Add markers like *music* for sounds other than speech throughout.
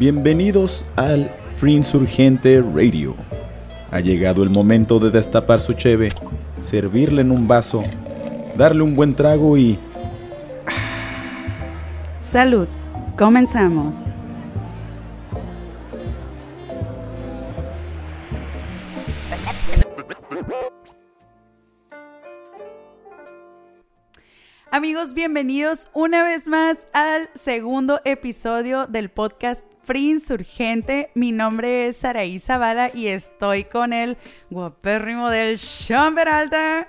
Bienvenidos al Free Insurgente Radio. Ha llegado el momento de destapar su cheve, servirle en un vaso, darle un buen trago y... Salud, comenzamos. Amigos, bienvenidos una vez más al segundo episodio del podcast Free Insurgente. Mi nombre es Saraí Zavala y estoy con el guapérrimo del Sean Peralta.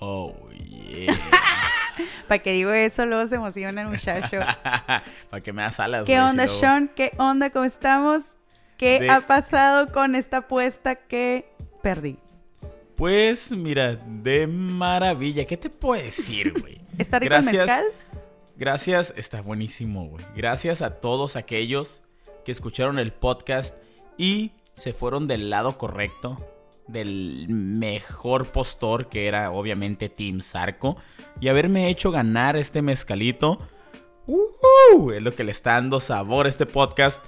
Oh, yeah. *laughs* Para que digo eso, luego se emociona el muchacho. *laughs* Para que me das alas. ¿Qué onda, luego- Sean? ¿Qué onda? ¿Cómo estamos? ¿Qué De- ha pasado con esta apuesta que perdí? Pues mira, de maravilla. ¿Qué te puedo decir, güey? *laughs* ¿Está rico el mezcal? Gracias, está buenísimo, güey. Gracias a todos aquellos que escucharon el podcast y se fueron del lado correcto, del mejor postor, que era obviamente Team Sarco, y haberme hecho ganar este mezcalito. ¡Uhú! Es lo que le está dando sabor a este podcast.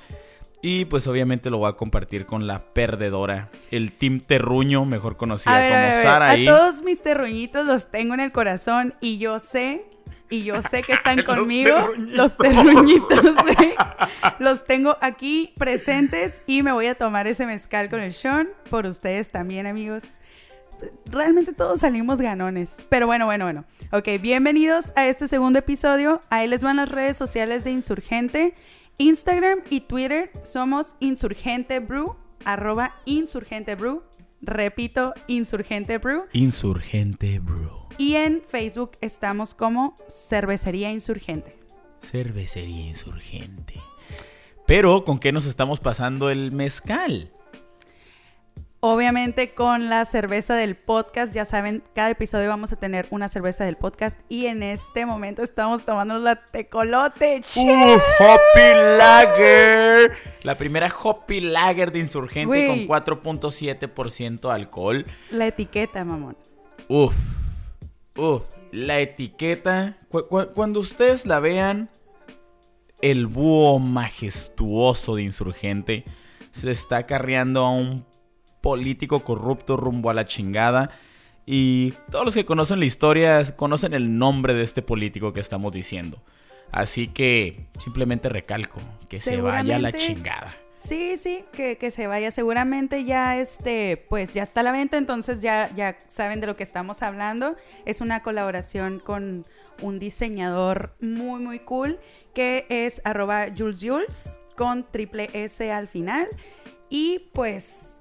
Y pues obviamente lo voy a compartir con la perdedora, el Team Terruño, mejor conocida A ver, a como ver, a ver. Saraí. A todos mis terruñitos los tengo en el corazón y yo sé, y yo sé que están *laughs* Los conmigo. terruñitos. Los terruñitos, *laughs* güey. Los tengo aquí presentes y me voy a tomar ese mezcal con el Sean. Por ustedes también, amigos. Realmente todos salimos ganones. Pero bueno, bueno, bueno. Ok, bienvenidos a este segundo episodio. Ahí les van las redes sociales de Insurgente. Instagram y Twitter somos Insurgente Brew, arroba Insurgente Brew. Repito, Insurgente Brew. Insurgente Bro. Y en Facebook estamos como Cervecería Insurgente. Cervecería insurgente. Pero, ¿con qué nos estamos pasando el mezcal? Obviamente con la cerveza del podcast, ya saben, cada episodio vamos a tener una cerveza del podcast y en este momento estamos tomando la tecolote. ¡Uh! Hoppy Lager. La primera Hoppy Lager de insurgente con 4.7% alcohol. La etiqueta, mamón. Uf. Uf. La etiqueta. cu- cu- cuando ustedes la vean, el búho majestuoso de insurgente se está carreando a un político corrupto rumbo a la chingada. Y todos los que conocen la historia conocen el nombre de este político que estamos diciendo. Así que simplemente recalco que se vaya a la chingada. Sí, sí, que, que se vaya. Seguramente ya este, pues ya está a la venta, entonces ya, ya saben de lo que estamos hablando. Es una colaboración con un diseñador muy, muy cool que es arroba Jules Jules con triple S al final. Y pues,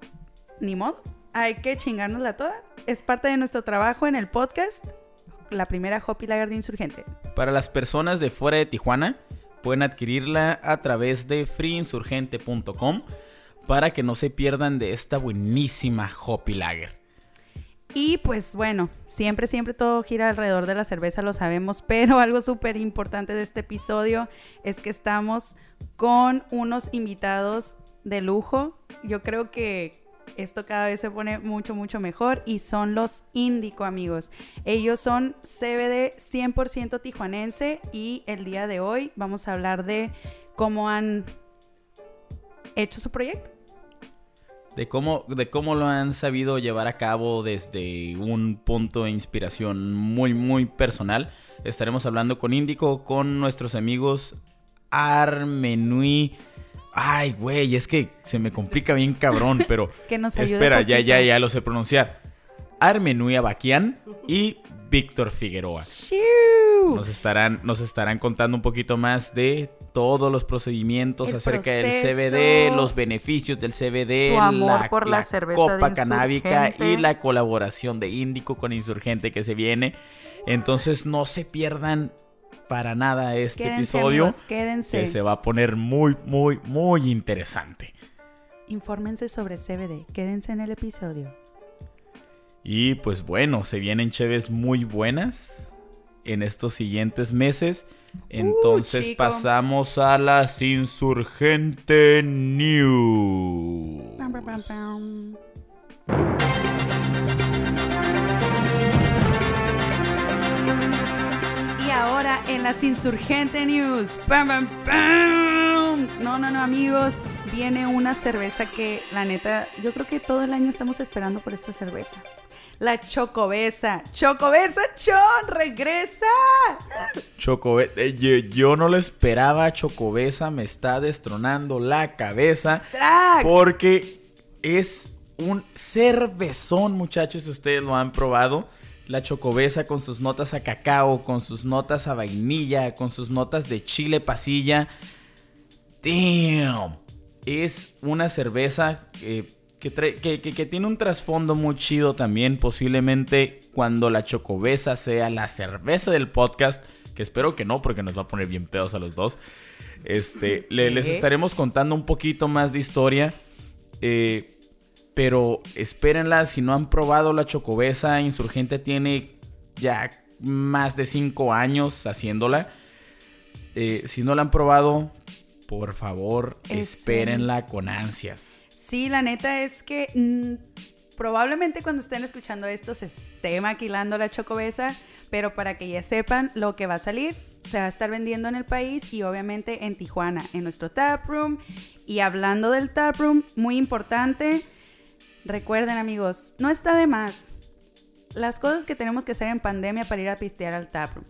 ni modo, hay que chingárnosla toda. Es parte de nuestro trabajo en el podcast. La primera Hoppy Lager de Insurgente. Para las personas de fuera de Tijuana, pueden adquirirla a través de freeinsurgente.com para que no se pierdan de esta buenísima Hoppy Lager. Y pues bueno, siempre, siempre todo gira alrededor de la cerveza, lo sabemos, pero *laughs* algo súper importante de este episodio es que estamos con unos invitados de lujo. Yo creo que esto cada vez se pone mucho, mucho mejor y son los Índico, amigos. Ellos son CBD 100% tijuanense y el día de hoy vamos a hablar de cómo han hecho su proyecto. De cómo, de cómo lo han sabido llevar a cabo desde un punto de inspiración muy, muy personal. Estaremos hablando con Índico, con nuestros amigos Armenui. Ay, güey, es que se me complica bien cabrón, pero *laughs* Que nos ayude espera, ya, poquito. ya, ya lo sé pronunciar. Armenui Abaquian y Víctor Figueroa. Nos estarán, nos estarán contando un poquito más de todos los procedimientos El acerca del. CBD, los beneficios del CBD, Su amor por la cerveza copa canábica y la colaboración de Índico con Insurgente que se viene. Entonces no se pierdan para nada este Quédense, episodio amigos, quédense. que se va a poner muy, muy, muy interesante. Infórmense sobre CBD. Quédense en el episodio. Y pues bueno, se vienen cheves muy buenas en estos siguientes meses. Entonces chico. pasamos a las Insurgente News. Pam, pam, pam, ahora en las Insurgente News. ¡Pam, pam, pam! No, no, no, amigos. Viene una cerveza que, la neta, yo creo que todo el año estamos esperando por esta cerveza. La Chocobesa. Chocobesa Chon, regresa. Chocobesa, eh, yo, no lo esperaba. Chocobesa me está destronando la cabeza. Porque es un cervezón, muchachos, si ustedes lo han probado. La chocobesa con sus notas a cacao, con sus notas a vainilla, con sus notas de chile pasilla. Damn. Es una cerveza eh, que, que, tiene un trasfondo muy chido también. Posiblemente cuando la chocobesa sea la cerveza del podcast. Que espero que no, porque nos va a poner bien pedos a los dos. Este, les estaremos contando un poquito más de historia. Eh, pero espérenla, si no han probado la chocobesa, Insurgente tiene ya más de 5 años haciéndola. Eh, si no la han probado, por favor, espérenla con ansias. Sí, la neta es que mm, probablemente cuando estén escuchando esto se esté maquilando la chocobesa, pero para que ya sepan lo que va a salir, se va a estar vendiendo en el país y obviamente en Tijuana, en nuestro taproom. Y hablando del taproom, muy importante, Recuerden amigos, no está de más. Las cosas que tenemos que hacer en pandemia para ir a pistear al taproom.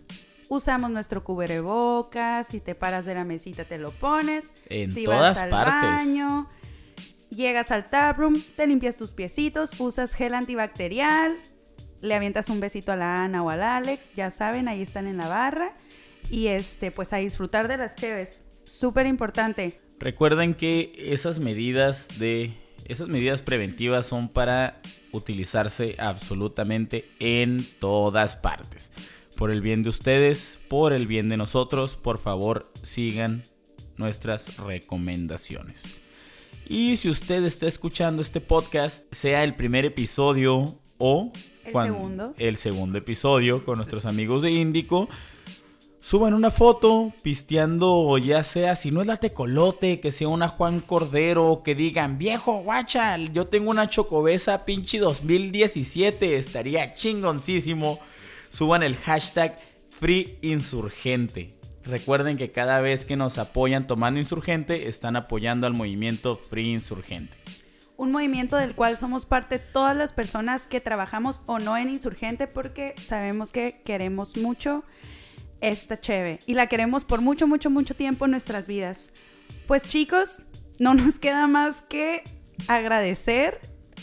Usamos nuestro cubrebocas, si te paras de la mesita te lo pones. En si todas vas al partes. baño, llegas al taproom, te limpias tus piecitos, usas gel antibacterial, le avientas un besito a la Ana o al Alex, ya saben, ahí están en la barra. Y este, pues a disfrutar de las cheves. Súper importante. Recuerden que esas medidas de esas medidas preventivas son para utilizarse absolutamente en todas partes. Por el bien de ustedes, por el bien de nosotros, por favor sigan nuestras recomendaciones. Y si usted está escuchando este podcast, sea el primer episodio o el, segundo. el segundo episodio con nuestros amigos de Índico, suban una foto pisteando, ya sea, si no es la tecolote, que sea una Juan Cordero, que digan, viejo guacha, yo tengo una chocobesa pinche 2017, estaría chingoncísimo. Suban el hashtag FreeInsurgente. Recuerden que cada vez que nos apoyan tomando insurgente, están apoyando al movimiento Free Insurgente. Un movimiento del cual somos parte todas las personas que trabajamos o no en insurgente porque sabemos que queremos mucho esta cheve y la queremos por mucho, mucho, mucho tiempo en nuestras vidas. Pues chicos, no nos *laughs* queda más que agradecer.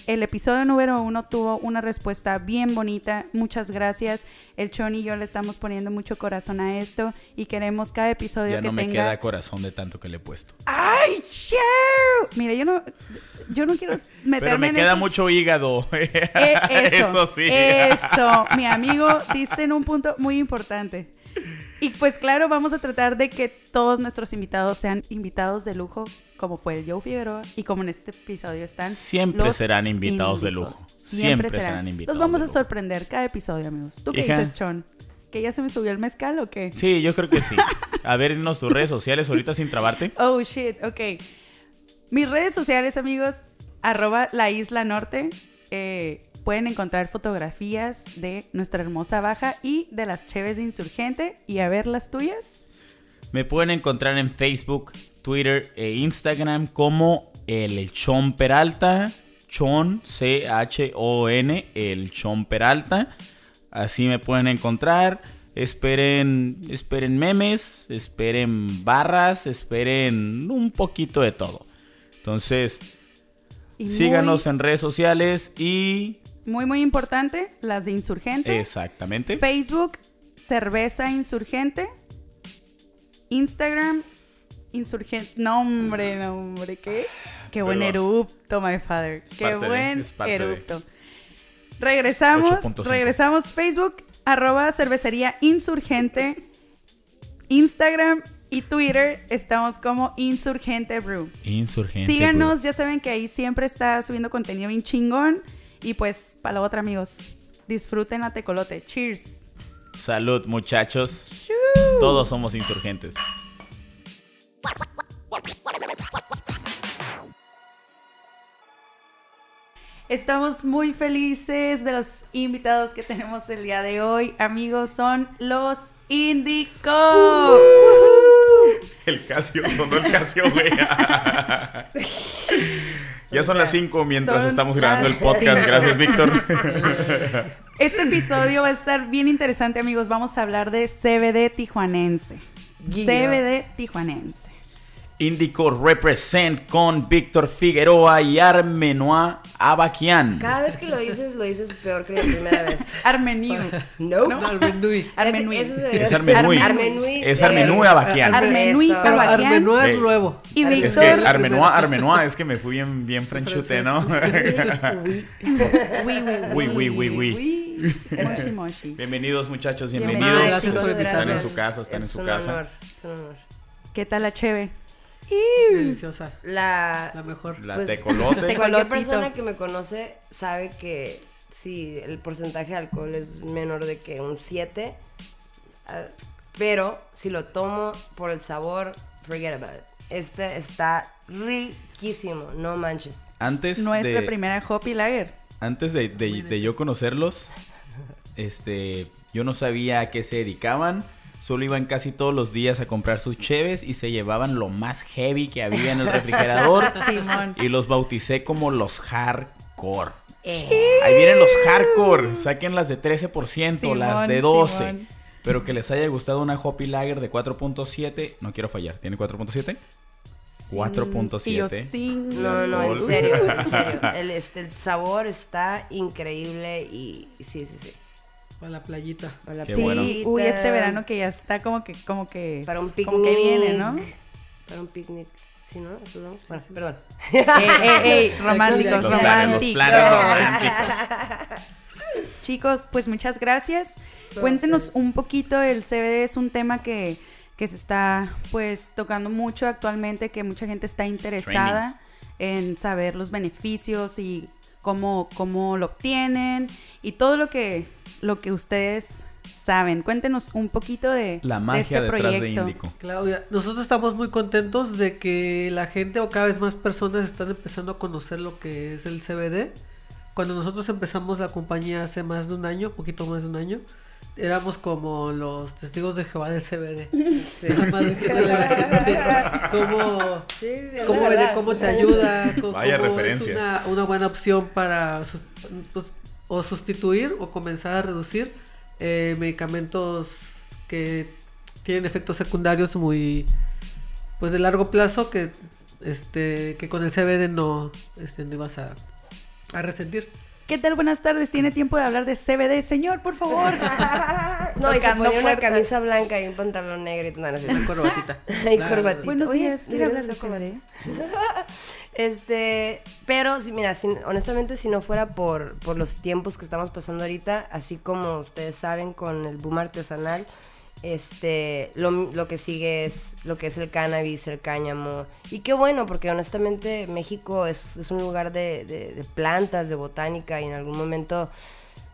El episodio número uno tuvo una respuesta bien bonita. Muchas gracias. El Chon y yo le estamos poniendo mucho corazón a esto y queremos cada episodio ya que no me queda corazón de tanto que le he puesto. ¡Ay, che! Mira, yo no, yo no quiero *laughs* meterme Pero me queda mucho hígado. *laughs* Eh, eso, eso sí. Eso, mi amigo, diste en un punto muy importante. Y pues claro, vamos a tratar de que todos nuestros invitados sean invitados de lujo, como fue el Joe Figueroa y como en este episodio están. Siempre serán invitados de lujo. Siempre, serán. invitados. Nos vamos a sorprender cada episodio, amigos. ¿Tú qué dices, Chon? ¿Que ya se me subió el mezcal o qué? Sí, yo creo que sí. A ver, dinos tus redes sociales ahorita sin trabarte. Oh, shit, ok. Mis redes sociales, amigos, arroba la isla norte. Eh, pueden encontrar fotografías de nuestra hermosa baja y de las cheves de Insurgente y a ver las tuyas. Me pueden encontrar en Facebook, Twitter e Instagram como el Chon Peralta, Chon, C-H-O-N, el Chon Peralta. Así me pueden encontrar. Esperen, esperen memes, esperen barras, esperen un poquito de todo. Entonces, síganos en redes sociales y muy, muy importante, las de Insurgente. Exactamente. Facebook, Cerveza Insurgente. Instagram, Insurgente. Nombre, nombre, ¿qué? Qué buen erupto, my father. Qué buen erupto. Regresamos, regresamos. Facebook, arroba cervecería insurgente. Instagram y Twitter estamos como Insurgente Brew. Insurgente. Síganos, ya saben que ahí siempre está subiendo contenido bien chingón. Y pues, para la otra, amigos, disfruten la tecolote. Cheers. Salud, muchachos. Todos somos insurgentes. Estamos muy felices de los invitados que tenemos el día de hoy. Amigos, son los Indico. El Casio, sonó el Casio, güey. *laughs* ya son las 5 mientras Son estamos grabando el podcast. Gracias, Víctor. *laughs* Este episodio va a estar bien interesante, amigos. Vamos a hablar de CBD tijuanense. Guillo. CBD tijuanense. Indico Represent con Víctor Figueroa y Armenoa Abaquian. Cada vez que lo dices, lo dices peor que la primera vez. *laughs* Armeniu. No. No. Armenui. Armenui. Es Armenui. Armenui. Es Armenui Abaquian. Armenui. Pero Abaquian. Armenua es nuevo. Y Es Es Víctor. que Armenoa, Armenoa, es que me fui bien, bien franchute, ¿no? *laughs* Uy. Uy, Uy, uy, uy, uy. Moshi, moshi. Bienvenidos, muchachos, Bienvenidos. bienvenidos. Ay, gracias chicos, por Están en su casa, están en su un casa. honor, es un honor. ¿Qué tal la cheve? Deliciosa. La, La mejor. La Pues, tecolote. cualquier persona que me conoce sabe que si el porcentaje de alcohol es menor de que un 7, ah, pero si lo tomo por el sabor, forget about it. Este está riquísimo, no manches. Antes Nuestra de, primera Hoppy Lager. antes de, de- de yo conocerlos, este, yo no sabía a qué se dedicaban. Solo iban casi todos los días a comprar sus cheves y se llevaban lo más heavy que había en el refrigerador. *laughs* Simón. y los bauticé como los hardcore. Eh, Ahí vienen los hardcore. Saquen las de 13%, las Simón, de 12. Simón. Pero que les haya gustado una Hoppy Lager de 4.7. No quiero fallar. ¿Tiene 4.7? Sin- 4.7. Y yo sin No, no, en serio, en serio. *laughs* El, este, el sabor está increíble y sí, sí, sí. Para la playita. Para la Sí, bueno. uy, este verano que ya está como que, como que, Para un picnic. como que viene, ¿no? Para un picnic. ¿Sí, no? Bueno, perdón. *laughs* ey, ey, ey, románticos, Los planes, los planes románticos. románticos. Chicos, pues muchas gracias. Todos Cuéntenos ustedes. un poquito, el CBD es un tema que, que se está pues tocando mucho actualmente, que mucha gente está interesada en saber los beneficios y cómo, cómo lo obtienen y todo lo que, lo que ustedes saben. Cuéntenos un poquito de, La de magia este detrás proyecto. de Índico. Claudia, nosotros estamos muy contentos de que la gente o cada vez más personas están empezando a conocer lo que es el CBD. Cuando nosotros empezamos la compañía hace más de un año, poquito más de un año, éramos como los testigos de Jehová del CBD. *laughs* Sí. Nada más diciéndole a la gente cómo, Sí, sí, es cómo, cómo te ayuda, co- Vaya cómo referencia. es una, una buena opción para pues, o sustituir o comenzar a reducir eh, medicamentos que tienen efectos secundarios muy pues de largo plazo que este que con el CBD no este no ibas a, a resentir. ¿Qué tal? Buenas tardes. ¿Tiene tiempo de hablar de CBD? Señor, por favor. *laughs* No, y se una puertas. camisa blanca y un pantalón negro y. No, no corbatita. *laughs* Y La- corbatita. Buenos Oye, días. ¿Quiere hablar de CBD? *laughs* Este, pero si mira, si- honestamente si no fuera por, por los tiempos que estamos pasando ahorita, así como ustedes saben con el boom artesanal, este, lo, lo que sigue es lo que es el cannabis, el cáñamo. Y qué bueno, porque honestamente México es, es un lugar de, de- plantas, de botánica, y en algún momento,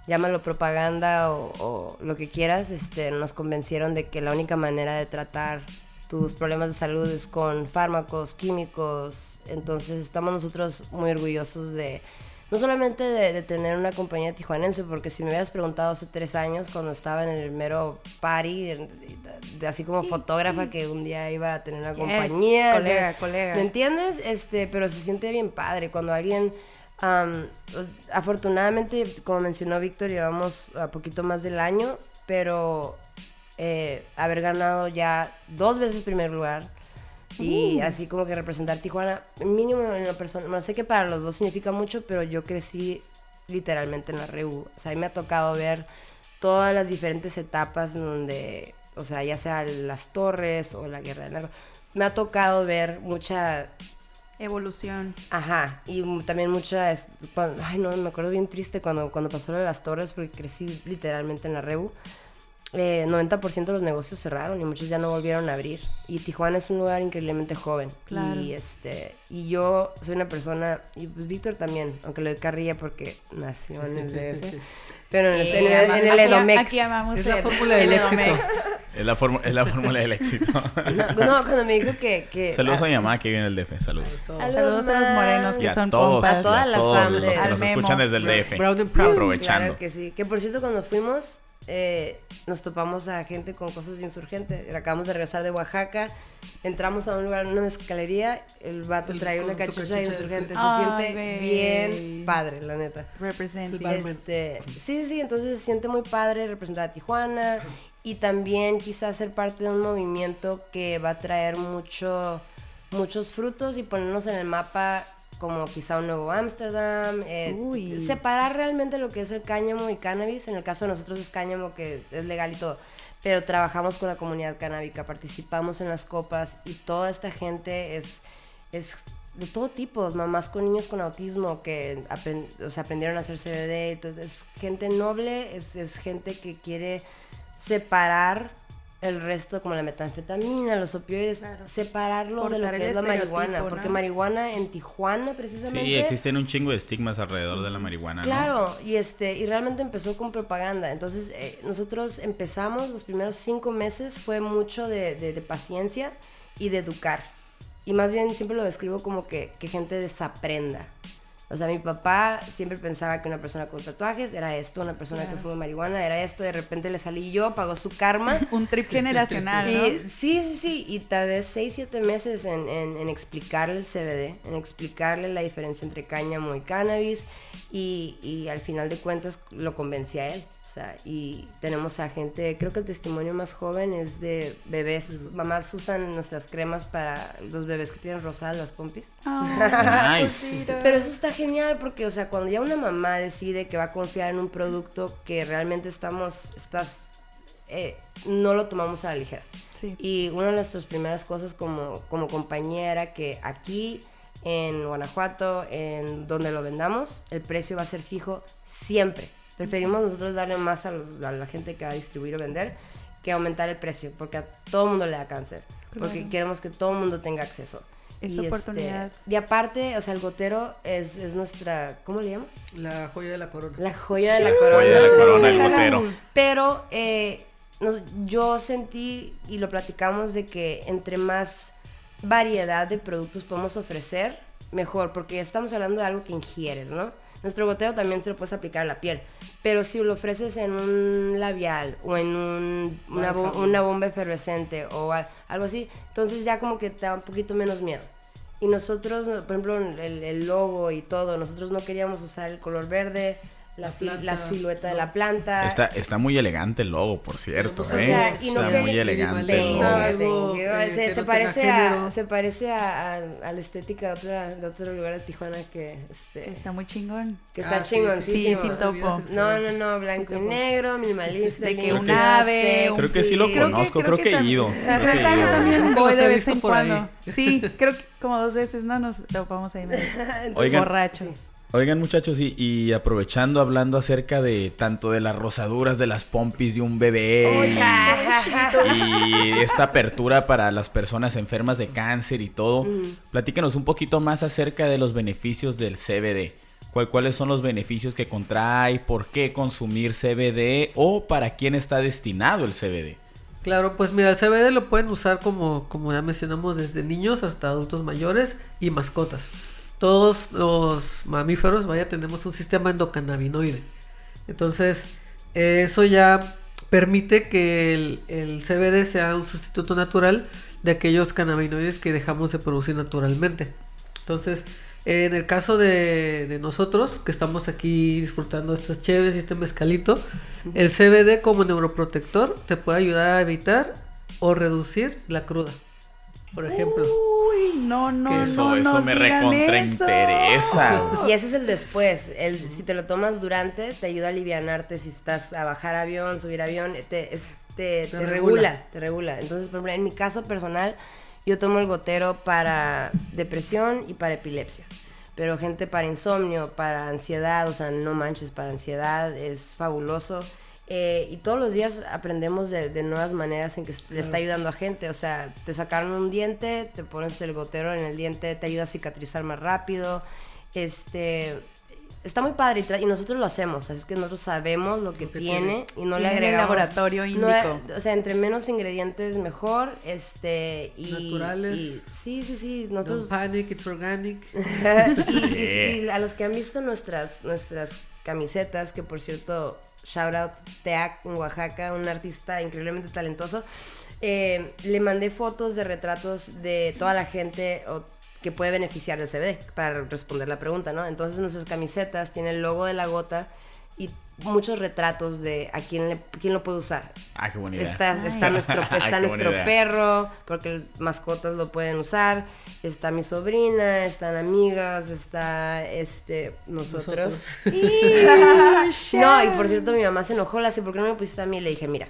llámalo propaganda o, o lo que quieras, este, nos convencieron de que la única manera de tratar tus problemas de salud es con fármacos, químicos. Entonces estamos nosotros muy orgullosos de, no solamente de, de tener una compañía tijuanense, porque si me hubieras preguntado hace tres años, cuando estaba en el mero party, de, así como fotógrafa, que un día iba a tener una Yes, compañía. o colega, sea, colega. ¿Me entiendes? Este, pero se siente bien padre cuando alguien... pues, afortunadamente, como mencionó Víctor, llevamos a poquito más del año, pero eh, haber ganado ya dos veces primer lugar y así como que representar Tijuana, mínimo en la persona, no sé que para los dos significa mucho, pero yo crecí literalmente en la REU. O sea, a mí me ha tocado ver todas las diferentes etapas donde, o sea, ya sea las torres o la guerra del narco. Me ha tocado ver mucha Evolución. Ajá, y también cuando- ay no, me acuerdo bien triste cuando, cuando pasó lo de las torres, porque crecí literalmente en la Rebu. Eh, 90% de los negocios cerraron y muchos ya no volvieron a abrir. Y Tijuana es un lugar increíblemente joven. Claro. Y, este, y yo soy una persona, y pues Víctor también, aunque le doy carrilla porque nació en el DF, *laughs* pero en, este- en el, en el Aquí- Edomex. Aquí amamos Es la el- fórmula del el éxito. *laughs* Es la, es la fórmula del éxito. No, no, cuando me dijo que... que Saludos ah, a mi mamá que vive en el DF. Saludos. Saludos, Saludos a los morenos Y que a son todos, compas. A toda y a la todos fam los que nos Memo. escuchan desde el DF. Brown and proud. Aprovechando. Claro que sí. Que por cierto, cuando fuimos, eh, nos topamos a gente con cosas de insurgente. Acabamos de regresar de Oaxaca, entramos a un lugar, una mezcalería, el vato El- trae una cachucha de insurgente. Se siente bien padre, la neta. Este, sí, sí, sí, entonces se siente muy padre representar a Tijuana y también quizás ser parte de un movimiento que va a traer mucho, muchos frutos y ponernos en el mapa como quizá un nuevo Ámsterdam, eh, separar realmente lo que es el cáñamo y cannabis, en el caso de nosotros es cáñamo que es legal y todo, pero trabajamos con la comunidad canábica, participamos en las copas y toda esta gente es, es de todo tipo, mamás con niños con autismo que apren- o sea, aprendieron a hacer CBD, es gente noble, es, es gente que quiere separar el resto como la metanfetamina, los opioides, Claro. separarlo de lo Cortar que es la marihuana, estereotipo, porque ¿no? marihuana en Tijuana precisamente Sí, existen un chingo de estigmas alrededor de la marihuana, ¿no? Claro, y este, y realmente empezó con propaganda. Entonces, eh, nosotros empezamos, los primeros cinco meses fue mucho de, de- de paciencia y de educar. Y más bien siempre lo describo como que, que gente desaprenda. O sea, mi papá siempre pensaba que una persona con tatuajes era esto, una persona que fuma marihuana era esto, de repente le salí yo, pagó su karma. *laughs* Un trip generacional, ¿no? Y, sí, sí, sí, y tardé 6, 7 meses en, en- en explicarle el CBD, en explicarle la diferencia entre cáñamo y cannabis, y, y al final de cuentas lo convencí a él. O sea, y tenemos a gente, creo que el testimonio más joven es de bebés, mamás usan nuestras cremas para los bebés que tienen rosadas las pompis. Ay, *laughs* Nice. Pero eso está genial porque, o sea, cuando ya una mamá decide que va a confiar en un producto que realmente estamos, estás, eh, no lo tomamos a la ligera. Sí. Y una de nuestras primeras cosas como, como compañía era que aquí en Guanajuato, en donde lo vendamos, el precio va a ser fijo siempre. Preferimos nosotros darle más a, los- a la gente que va a distribuir o vender que aumentar el precio, porque a todo mundo le da cáncer. Porque queremos que todo el mundo tenga acceso. Esa Y, este, oportunidad. y aparte, o sea, el gotero es, es nuestra, ¿cómo le llamas? La joya de la corona. La joya de la corona. Joya de la corona, el gotero. Pero eh, nos- yo sentí y lo platicamos de que entre más variedad de productos podemos ofrecer, mejor, porque estamos hablando de algo que ingieres, ¿no? Nuestro gotero también se lo puedes aplicar a la piel, pero si lo ofreces en un labial o en un- una, bomba efervescente o al- algo así, entonces ya como que te da un poquito menos miedo. Y nosotros, no- por ejemplo, el, el logo y todo, nosotros no queríamos usar el color verde, la, La la silueta de la planta. Está, está muy elegante el logo, por cierto, O ¿eh? sea, y no está muy elegante el logo. Algo, eh, se, se no parece a, se parece a, a- a la estética de, otra, de otro lugar de Tijuana que, este, Que está muy chingón. que está Ah, sí, chingoncísimo. sí, sí, topo. No, no, no, blanco Sí, y negro, minimalista. *laughs* De que un ave, Creo que sí lo conozco, creo que, he *laughs* ido. También voy de vez en cuando. Sí, *laughs* creo que como dos veces no nos topamos ahí. borrachos. Oigan muchachos, y, y aprovechando hablando acerca de tanto de las rosaduras de las pompis de un bebé y, y *laughs* esta apertura para las personas enfermas de cáncer y todo, platícanos un poquito más acerca de los beneficios del CBD. ¿Cuál- ¿Cuáles son los beneficios que contrae? ¿Por qué consumir CBD? ¿O para quién está destinado el CBD? Claro, pues mira, el CBD lo pueden usar como, como ya mencionamos, desde niños hasta adultos mayores y mascotas. Todos los mamíferos, vaya, tenemos un sistema endocannabinoide. Entonces, eso ya permite que el, CBD sea un sustituto natural de aquellos cannabinoides que dejamos de producir naturalmente. Entonces, en el caso de, nosotros, que estamos aquí disfrutando estas cheves y este mezcalito, el CBD como neuroprotector te puede ayudar a evitar o reducir la cruda. Por ejemplo. No, no, Que eso, no, eso nos me digan recontrainteresa. eso. *laughs* Y ese es el después. El, si te lo tomas durante, te ayuda a alivianarte. Si estás a bajar avión, subir avión, te, es- te, Te te regula. regula. te regula. Entonces, por ejemplo, en mi caso personal, yo tomo el gotero para depresión y para epilepsia. Pero gente para insomnio, para ansiedad, o sea, no manches, para ansiedad es fabuloso. Eh, y todos los días aprendemos de, de nuevas maneras en que le está ayudando a gente. O sea, te sacaron un diente, te pones el gotero en el diente, te ayuda a cicatrizar más rápido. Este. Está muy padre y, nosotros lo hacemos, así es que nosotros sabemos lo que Lo que tiene y no le el agregamos. laboratorio no, índico. o sea, entre menos ingredientes mejor, este y Naturales. y- sí, sí, sí, Don't nosotros panic, it's organic. *laughs* y, y- y *laughs* a los que han visto nuestras, nuestras camisetas, que por cierto shout out Teac en Oaxaca, un artista increíblemente talentoso. Eh, le mandé fotos de retratos de toda la gente que puede beneficiar del CBD para responder la pregunta, ¿no? Entonces nuestras camisetas tienen el logo de la gota y muchos retratos de a quién, le, quién lo puede usar. Ah, qué bonita. Está, está Ay. nuestro, *laughs* está nuestro perro, porque mascotas lo pueden usar. Está mi sobrina, están amigas, está este nosotros. *laughs* no, y por cierto, mi mamá se enojó, la sé, ¿por qué no me pusiste a mí? Le dije, mira.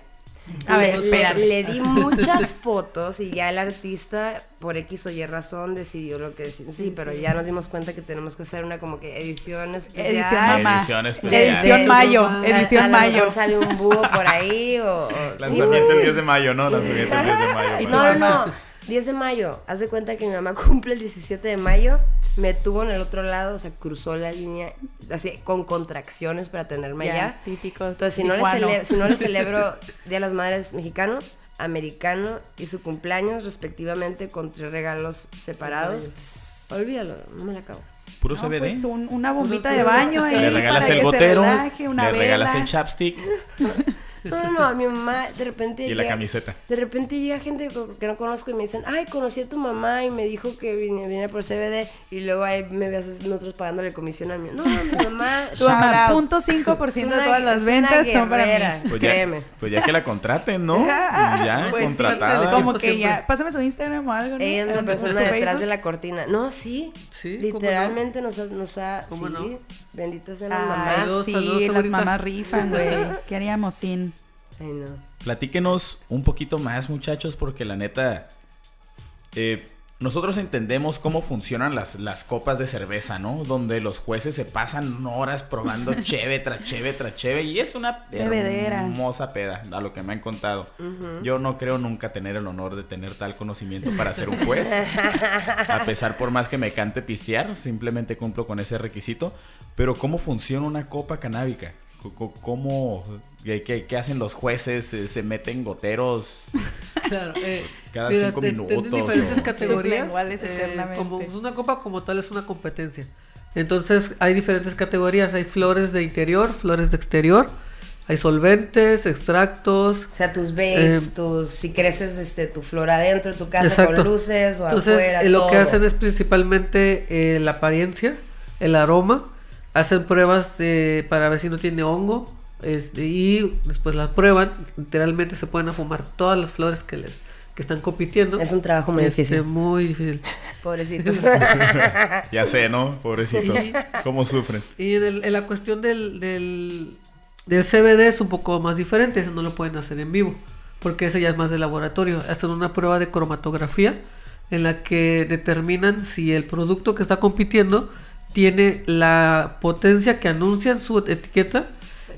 A ver, le, espérate. le di *laughs* muchas fotos y ya el artista, por X o Y razón, decidió lo que decía. Sí, pero ya nos dimos cuenta que tenemos que hacer una como que edición especial. Edición mamá. Edición especial. Edición mayo. A- A- Edición a lo mayo. mejor sale un búho por ahí o... o- sí, Lanzamiento el 10 de mayo, ¿no? Lanzamiento el 10 de mayo. No, no, no. 10 de mayo. Haz de cuenta que mi mamá *laughs* cumple el 17 de mayo. Me tuvo en el otro lado, o sea, cruzó la línea así con contracciones para tenerme allá. típico. Entonces, si no, le si no le *laughs* celebro Día de las Madres mexicano, americano y su cumpleaños respectivamente con tres regalos separados, olvídalo, no me la acabo. Puro No, CBD. pues un- una bombita Puro de baño ahí le regalas para el que gotero, relaje, una le regalas el chapstick *laughs* No, no, no, a mi mamá de repente *laughs* y la camiseta. De repente llega gente que no conozco y me dicen, ay, conocí a tu mamá y me dijo que viene, viene por CBD y luego ahí me ves nosotros pagándole comisión a mí. No, mi *laughs* mamá, Tu mamá, punto cinco por Es ciento una- de todas las ventas son para mí. Pues ya, créeme. pues ya que la contraten, ¿no? *laughs* Ya, Pues sí, contratada. como que ya, pásame su Instagram o algo, ¿no? Ella es la persona detrás Facebook. de la cortina. No, sí. Sí, ¿cómo no? Literalmente nos ha, nos ha ¿Cómo sí, no? Benditas sean las Ay, mamás. Saludos, sí, saludos, las mamás rifan, güey. *laughs* ¿Qué haríamos sin? Ay, no. Platíquenos un poquito más, muchachos, porque la neta. eh, nosotros entendemos cómo funcionan las, las copas de cerveza, ¿no? Donde los jueces se pasan horas probando *laughs* cheve tras cheve tras cheve. Y es una Bebedera. hermosa peda, a lo que me han contado. Yo no creo nunca tener el honor de tener tal conocimiento para ser un juez. *laughs* A pesar por más que me cante pistear, simplemente cumplo con ese requisito. Pero ¿cómo funciona una copa canábica? ¿Cómo, qué, qué- qué hacen los jueces? ¿Se meten goteros? *laughs* Claro, eh, Cada mira, cinco te- tienen minutos, diferentes o- categorías. Eh, eternamente. como una copa como tal es una competencia. Entonces hay diferentes categorías. Hay flores de interior, flores de exterior. Hay solventes, extractos. O sea, tus babes, Eh, tus, si creces este, tu flor adentro, tu casa Exacto. con luces o Entonces afuera, eh, lo que todo. hacen es principalmente eh, la apariencia, el aroma. Hacen pruebas eh, para ver si no tiene hongo. este, y después las prueban. Literalmente se pueden fumar todas las flores que les que están compitiendo. Es un trabajo muy Este, difícil. Muy difícil. Pobrecitos. *laughs* Ya sé, ¿no? Pobrecitos. Y- ¿Cómo sufren? Y en, el- en la cuestión del, del, del CBD es un poco más diferente, eso no lo pueden hacer en vivo, porque ese ya es más de laboratorio. Hacen una prueba de cromatografía en la que determinan si el producto que está compitiendo tiene la potencia que anuncia en su etiqueta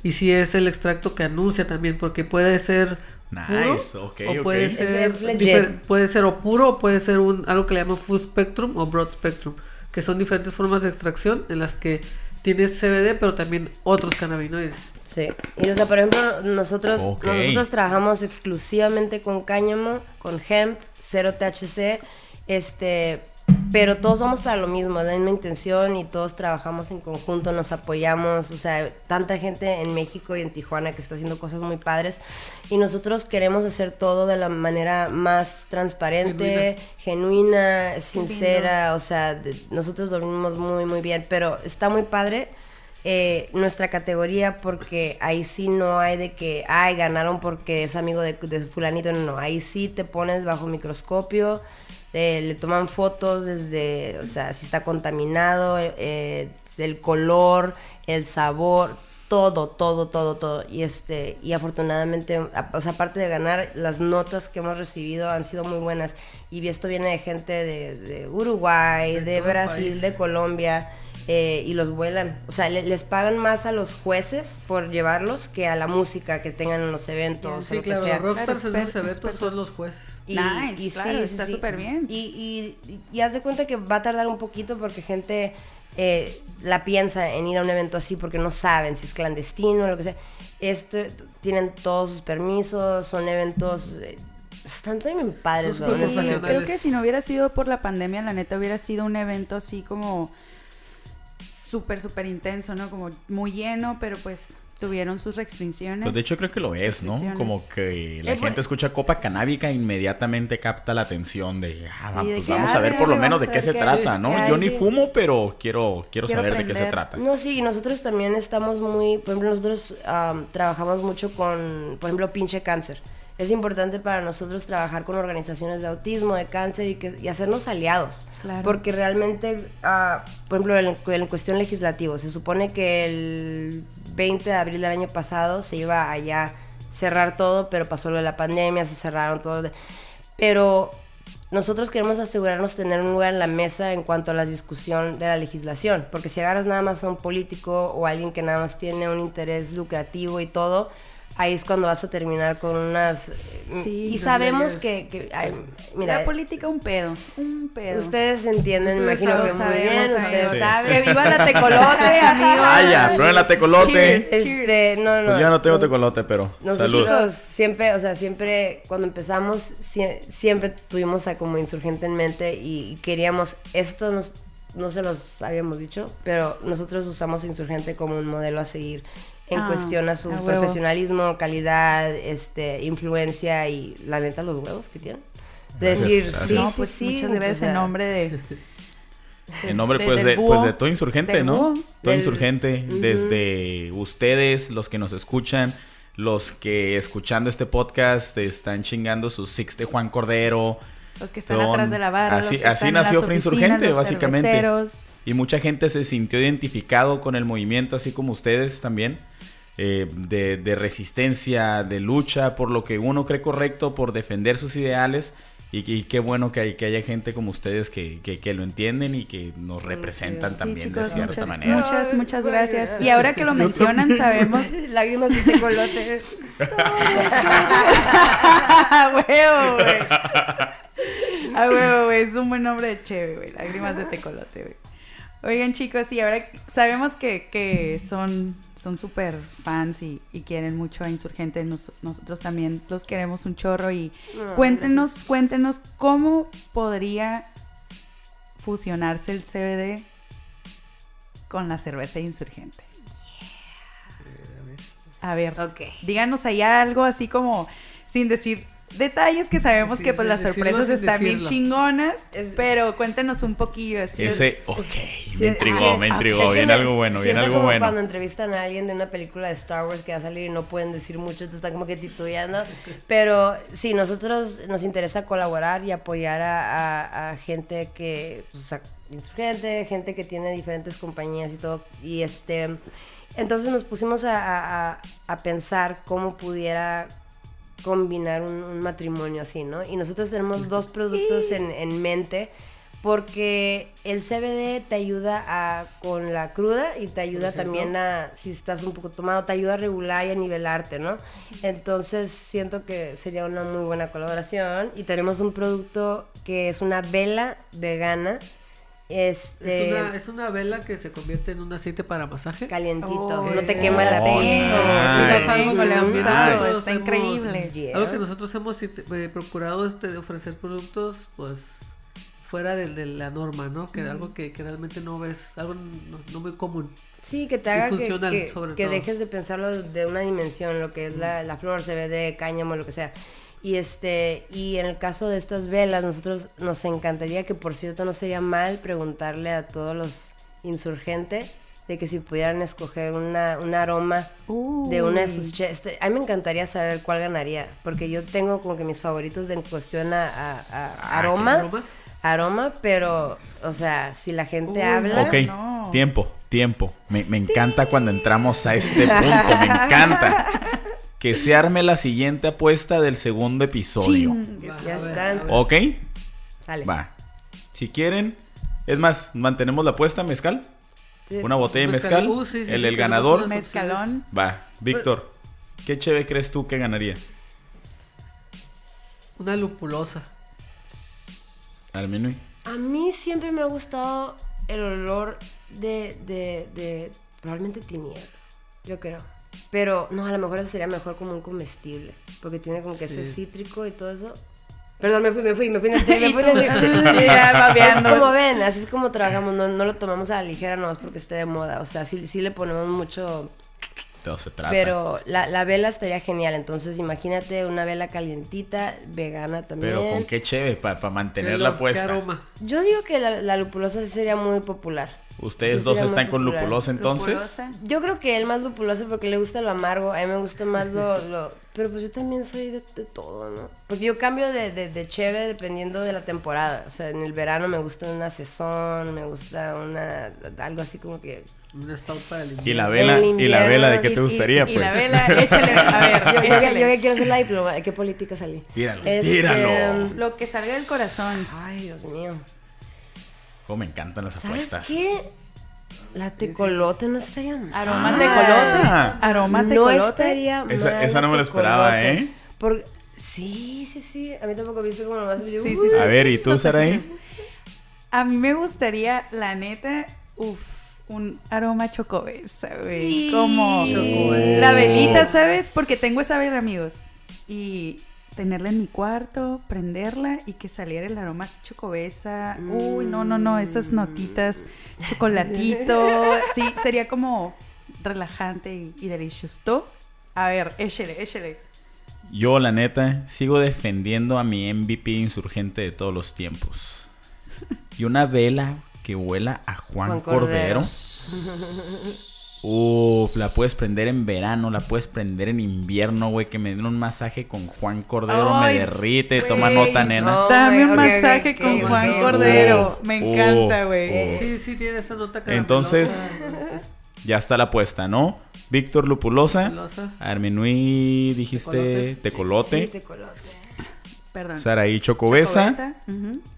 y si es el extracto que anuncia también, porque puede ser puro Nice, ok, o ok. puede ser difer- puede ser o puro o puede ser un algo que le llaman full spectrum o broad spectrum, que son diferentes formas de extracción en las que tienes CBD pero también otros cannabinoides. Sí. Y o sea, por ejemplo, nosotros, nosotros trabajamos exclusivamente con cáñamo, con hemp, cero THC, este, pero todos vamos para lo mismo, la misma intención y todos trabajamos en conjunto, nos apoyamos, o sea, tanta gente en México y en Tijuana que está haciendo cosas muy padres y nosotros queremos hacer todo de la manera más transparente, genuina, sincera, o sea, de- nosotros dormimos muy, muy bien, pero está muy padre eh, nuestra categoría porque ahí sí no hay de que, ay, ganaron porque es amigo de, de fulanito, no, no, ahí sí te pones bajo microscopio, eh, le toman fotos desde, o sea, si está contaminado, eh, el color, el sabor, todo, todo, todo, todo. Y este, y afortunadamente, a- o sea, aparte de ganar, las notas que hemos recibido han sido muy buenas. Y esto viene de gente de, de Uruguay, De Brasil, país. de Colombia. eh, y los vuelan. O sea, le- les pagan más a los jueces por llevarlos que a la música que tengan en los eventos. o Sí, lo que claro, sea. los rockstars en los eventos son los jueces. Y, Nice, y claro, está súper bien. Y, y, y haz de cuenta que va a tardar un poquito porque gente eh, la piensa en ir a un evento así porque no saben si es clandestino o lo que sea. Este, tienen todos sus permisos, son eventos... eh, están también padres, ¿no? Sí, nacionales. creo que si no hubiera sido por la pandemia, la neta hubiera sido un evento así como súper, súper intenso, ¿no? Como muy lleno, pero pues tuvieron sus restricciones. Pues de hecho creo que lo es, ¿no? Como que la Eh, gente pues- escucha copa canábica e inmediatamente capta la atención de, ah, Sí, de pues que, vamos ah, a ver sí, por lo menos de qué se qué- trata, ¿no? Ay, Yo ni fumo, pero quiero, quiero, Quiero saber de qué se trata. No, sí, y nosotros también estamos muy, por ejemplo, nosotros am, trabajamos mucho con, por ejemplo, pinche cáncer. Es importante para nosotros trabajar con organizaciones de autismo, de cáncer y, que, y hacernos aliados. Claro. Porque realmente, ah, por ejemplo, en, en cuestión legislativa, se supone que el 20 de abril del año pasado se iba a ya cerrar todo, pero pasó lo de la pandemia, se cerraron todo. Pero nosotros queremos asegurarnos tener un lugar en la mesa en cuanto a la discusión de la legislación, porque si agarras nada más a un político o alguien que nada más tiene un interés lucrativo y todo, ahí es cuando vas a terminar con unas... eh, Sí, y sabemos que... que- ay, mira, la política un pedo, un pedo. ustedes entienden, me imagino que saben, muy bien, ustedes saben. Que viva la tecolote, *laughs* amigos. Vaya, prueben la tecolote. Cheers. Este, no, no. Pues yo no tengo tecolote, pero Nosotros salud. siempre, o sea, siempre cuando empezamos, sie- siempre tuvimos a como insurgente en mente y queríamos, esto nos, no se los habíamos dicho, pero nosotros usamos insurgente como un modelo a seguir en Ah, cuestión a su a profesionalismo, calidad, este, influencia y la neta los huevos que tienen. De decir, gracias. sí, no, pues sí, muchas o gracias sea, en nombre de... *laughs* En nombre de- pues de, búho, pues de todo insurgente, del ¿no? búho. Todo Del- insurgente, desde ustedes, los que nos escuchan, los que escuchando este podcast están chingando sus six de Juan Cordero. Los que están Son- atrás de la barra, así- los que así están en nació las Free oficinas, Insurgente, los básicamente. cerveceros. Y mucha gente se sintió identificado con el movimiento, así como ustedes también, eh, de, de resistencia, de lucha por lo que uno cree correcto, por defender sus ideales. Y, y qué bueno que, hay, que haya gente como ustedes que, que, que lo entienden y que nos representan Sí, también chicos, de cierta muchas, manera. muchas, muchas gracias. Y ahora que lo *laughs* mencionan, sabemos... *laughs* Lágrimas de tecolote. *laughs* ¡A huevo, *laughs* güey! ¡A huevo, güey! Es un buen nombre de cheve, güey. Lágrimas de tecolote, güey. Oigan, chicos, y ahora sabemos que, que son son súper fans y, y quieren mucho a Insurgente. Nos- nosotros también los queremos un chorro. Y No, cuéntenos, gracias. cuéntenos cómo podría fusionarse el CBD con la cerveza Insurgente. A ver, Ok. díganos ahí algo así como sin decir detalles que sabemos que pues las sorpresas están bien chingonas, Es- pero cuéntenos un poquillo así. Ese, ok, Sí, me intrigó, sí, me intrigó. que Viene algo bueno, viene algo como bueno. cuando entrevistan a alguien de una película de Star Wars que va a salir y no pueden decir mucho, te están como que titubeando. Pero sí, nosotros nos interesa colaborar y apoyar a, a- a gente que, pues, a- insurgente, gente que tiene diferentes compañías y todo. Y este, entonces nos pusimos a- a pensar cómo pudiera combinar un, un matrimonio así, ¿no? Y nosotros tenemos dos productos en, en mente porque el CBD te ayuda a, con la cruda y te ayuda también a, si estás un poco tomado, te ayuda a regular y a nivelarte, ¿no? Entonces siento que sería una muy buena colaboración. Y tenemos un producto que es una vela vegana, este, Es una, es una vela que se convierte en un aceite para masaje. calientito, Oh, no te quema la piel. es algo que Usado, está hemos- increíble. Yeah. Algo que nosotros hemos eh, procurado este, de ofrecer productos, pues, fuera de, de la norma, ¿no? Que algo que, que realmente no ves, algo no, no muy común. Sí, que te haga que, que- que dejes de pensarlo de una dimensión, lo que es la, la flor, CBD, cáñamo, lo que sea. Y este, y en el caso de estas velas, nosotros nos encantaría que por cierto no sería mal preguntarle a todos los insurgentes de que si pudieran escoger una, un aroma de una de sus este, A mí me encantaría saber cuál ganaría, porque yo tengo como que mis favoritos de en cuestión a, a- a Ah, aroma, aromas? aroma, pero, o sea, si la gente Uy, habla... Ok, no. tiempo, tiempo. Me, me encanta cuando entramos a este *laughs* punto, me encanta. Que se arme la siguiente apuesta del segundo episodio. Ya ver. ¿Ok? Sale. Va. Si quieren, es más, mantenemos la apuesta, mezcal. Sí. Una botella de Mezcal. Uh, sí, sí, el sí, el tenemos ganador. Mezcalón. Va. Víctor, ¿qué cheve crees tú que ganaría? Una lupulosa. Almenui. A mí siempre me ha gustado el olor de, de, de probablemente tiniebla, yo creo. Pero no, a lo mejor eso sería mejor como un comestible, porque tiene como que ese cítrico y todo eso. Perdón, me fui, me fui, me fui me fui en el *laughs* Ya, babeando. Como ven, así es como trabajamos, no, no lo tomamos a la ligera nomás porque esté de moda. O sea, sí, sí le ponemos mucho todo se trata. Pero la, la vela estaría genial. Entonces, imagínate una vela calientita, vegana también. Pero con qué chévere, para Qué mantenerla puesta. aroma. Yo digo que la, la lupulosa sí sería muy popular. Ustedes Sí, dos están con lupulosa entonces. Lupulosa. Yo creo que él más lupuloso porque le gusta lo amargo. A mí me gusta más lo. *laughs* lo- Pero pues yo también soy de, de todo, ¿no? Porque yo cambio de, de, de cheve dependiendo de la temporada. O sea, en el verano me gusta una sazón, me gusta una. algo así como que. Un stout para el Y la vela, El y la vela de qué te Y- gustaría, y, pues. y la vela, échale, a ver, *laughs* Yo, yo, yo, échale. yo quiero hacer la diploma. ¿De qué política salí? Tíralo, Este, tíralo. Lo que salga del corazón. Ay, Dios mío. Cómo me encantan las ¿Sabes apuestas. qué? La tecolote no estaría mal. Aroma Ah. tecolote. Aroma No tecolote. estaría Esa- mal esa no me la la esperaba. ¿eh? Por- Sí, sí, sí. A mí tampoco viste como nomás. yo, Sí, sí, sí. A ver, ¿y tú, Saraí? A mí me gustaría, la neta, uff, un aroma chocobesa, güey. Como Chocobesa. la velita, ¿sabes? Porque tengo esa vela, amigos. Y tenerla en mi cuarto, prenderla y que saliera el aroma así chocobesa. Uy, no, no, no, esas notitas, chocolatito. *laughs* Sí, sería como relajante y, y delicioso. A ver, échele, échele. Yo, la neta, sigo defendiendo a mi MVP insurgente de todos los tiempos. Y una vela que huela a Juan, Juan Cordero. Cordero. Uf, la puedes prender en verano, la puedes prender en invierno, güey. Que me den un masaje con Juan Cordero, Ay, me derrite. Toma nota, nena. no. Dame un masaje con Juan. Cordero. Uf, Me encanta, güey. Sí, sí, tiene esa nota caramelosa. Entonces- Ya está la apuesta, ¿no? Víctor Lupulosa. Armenui, dijiste Tecolote. Sí, tecolote. Perdón. Saraí Chocobesa.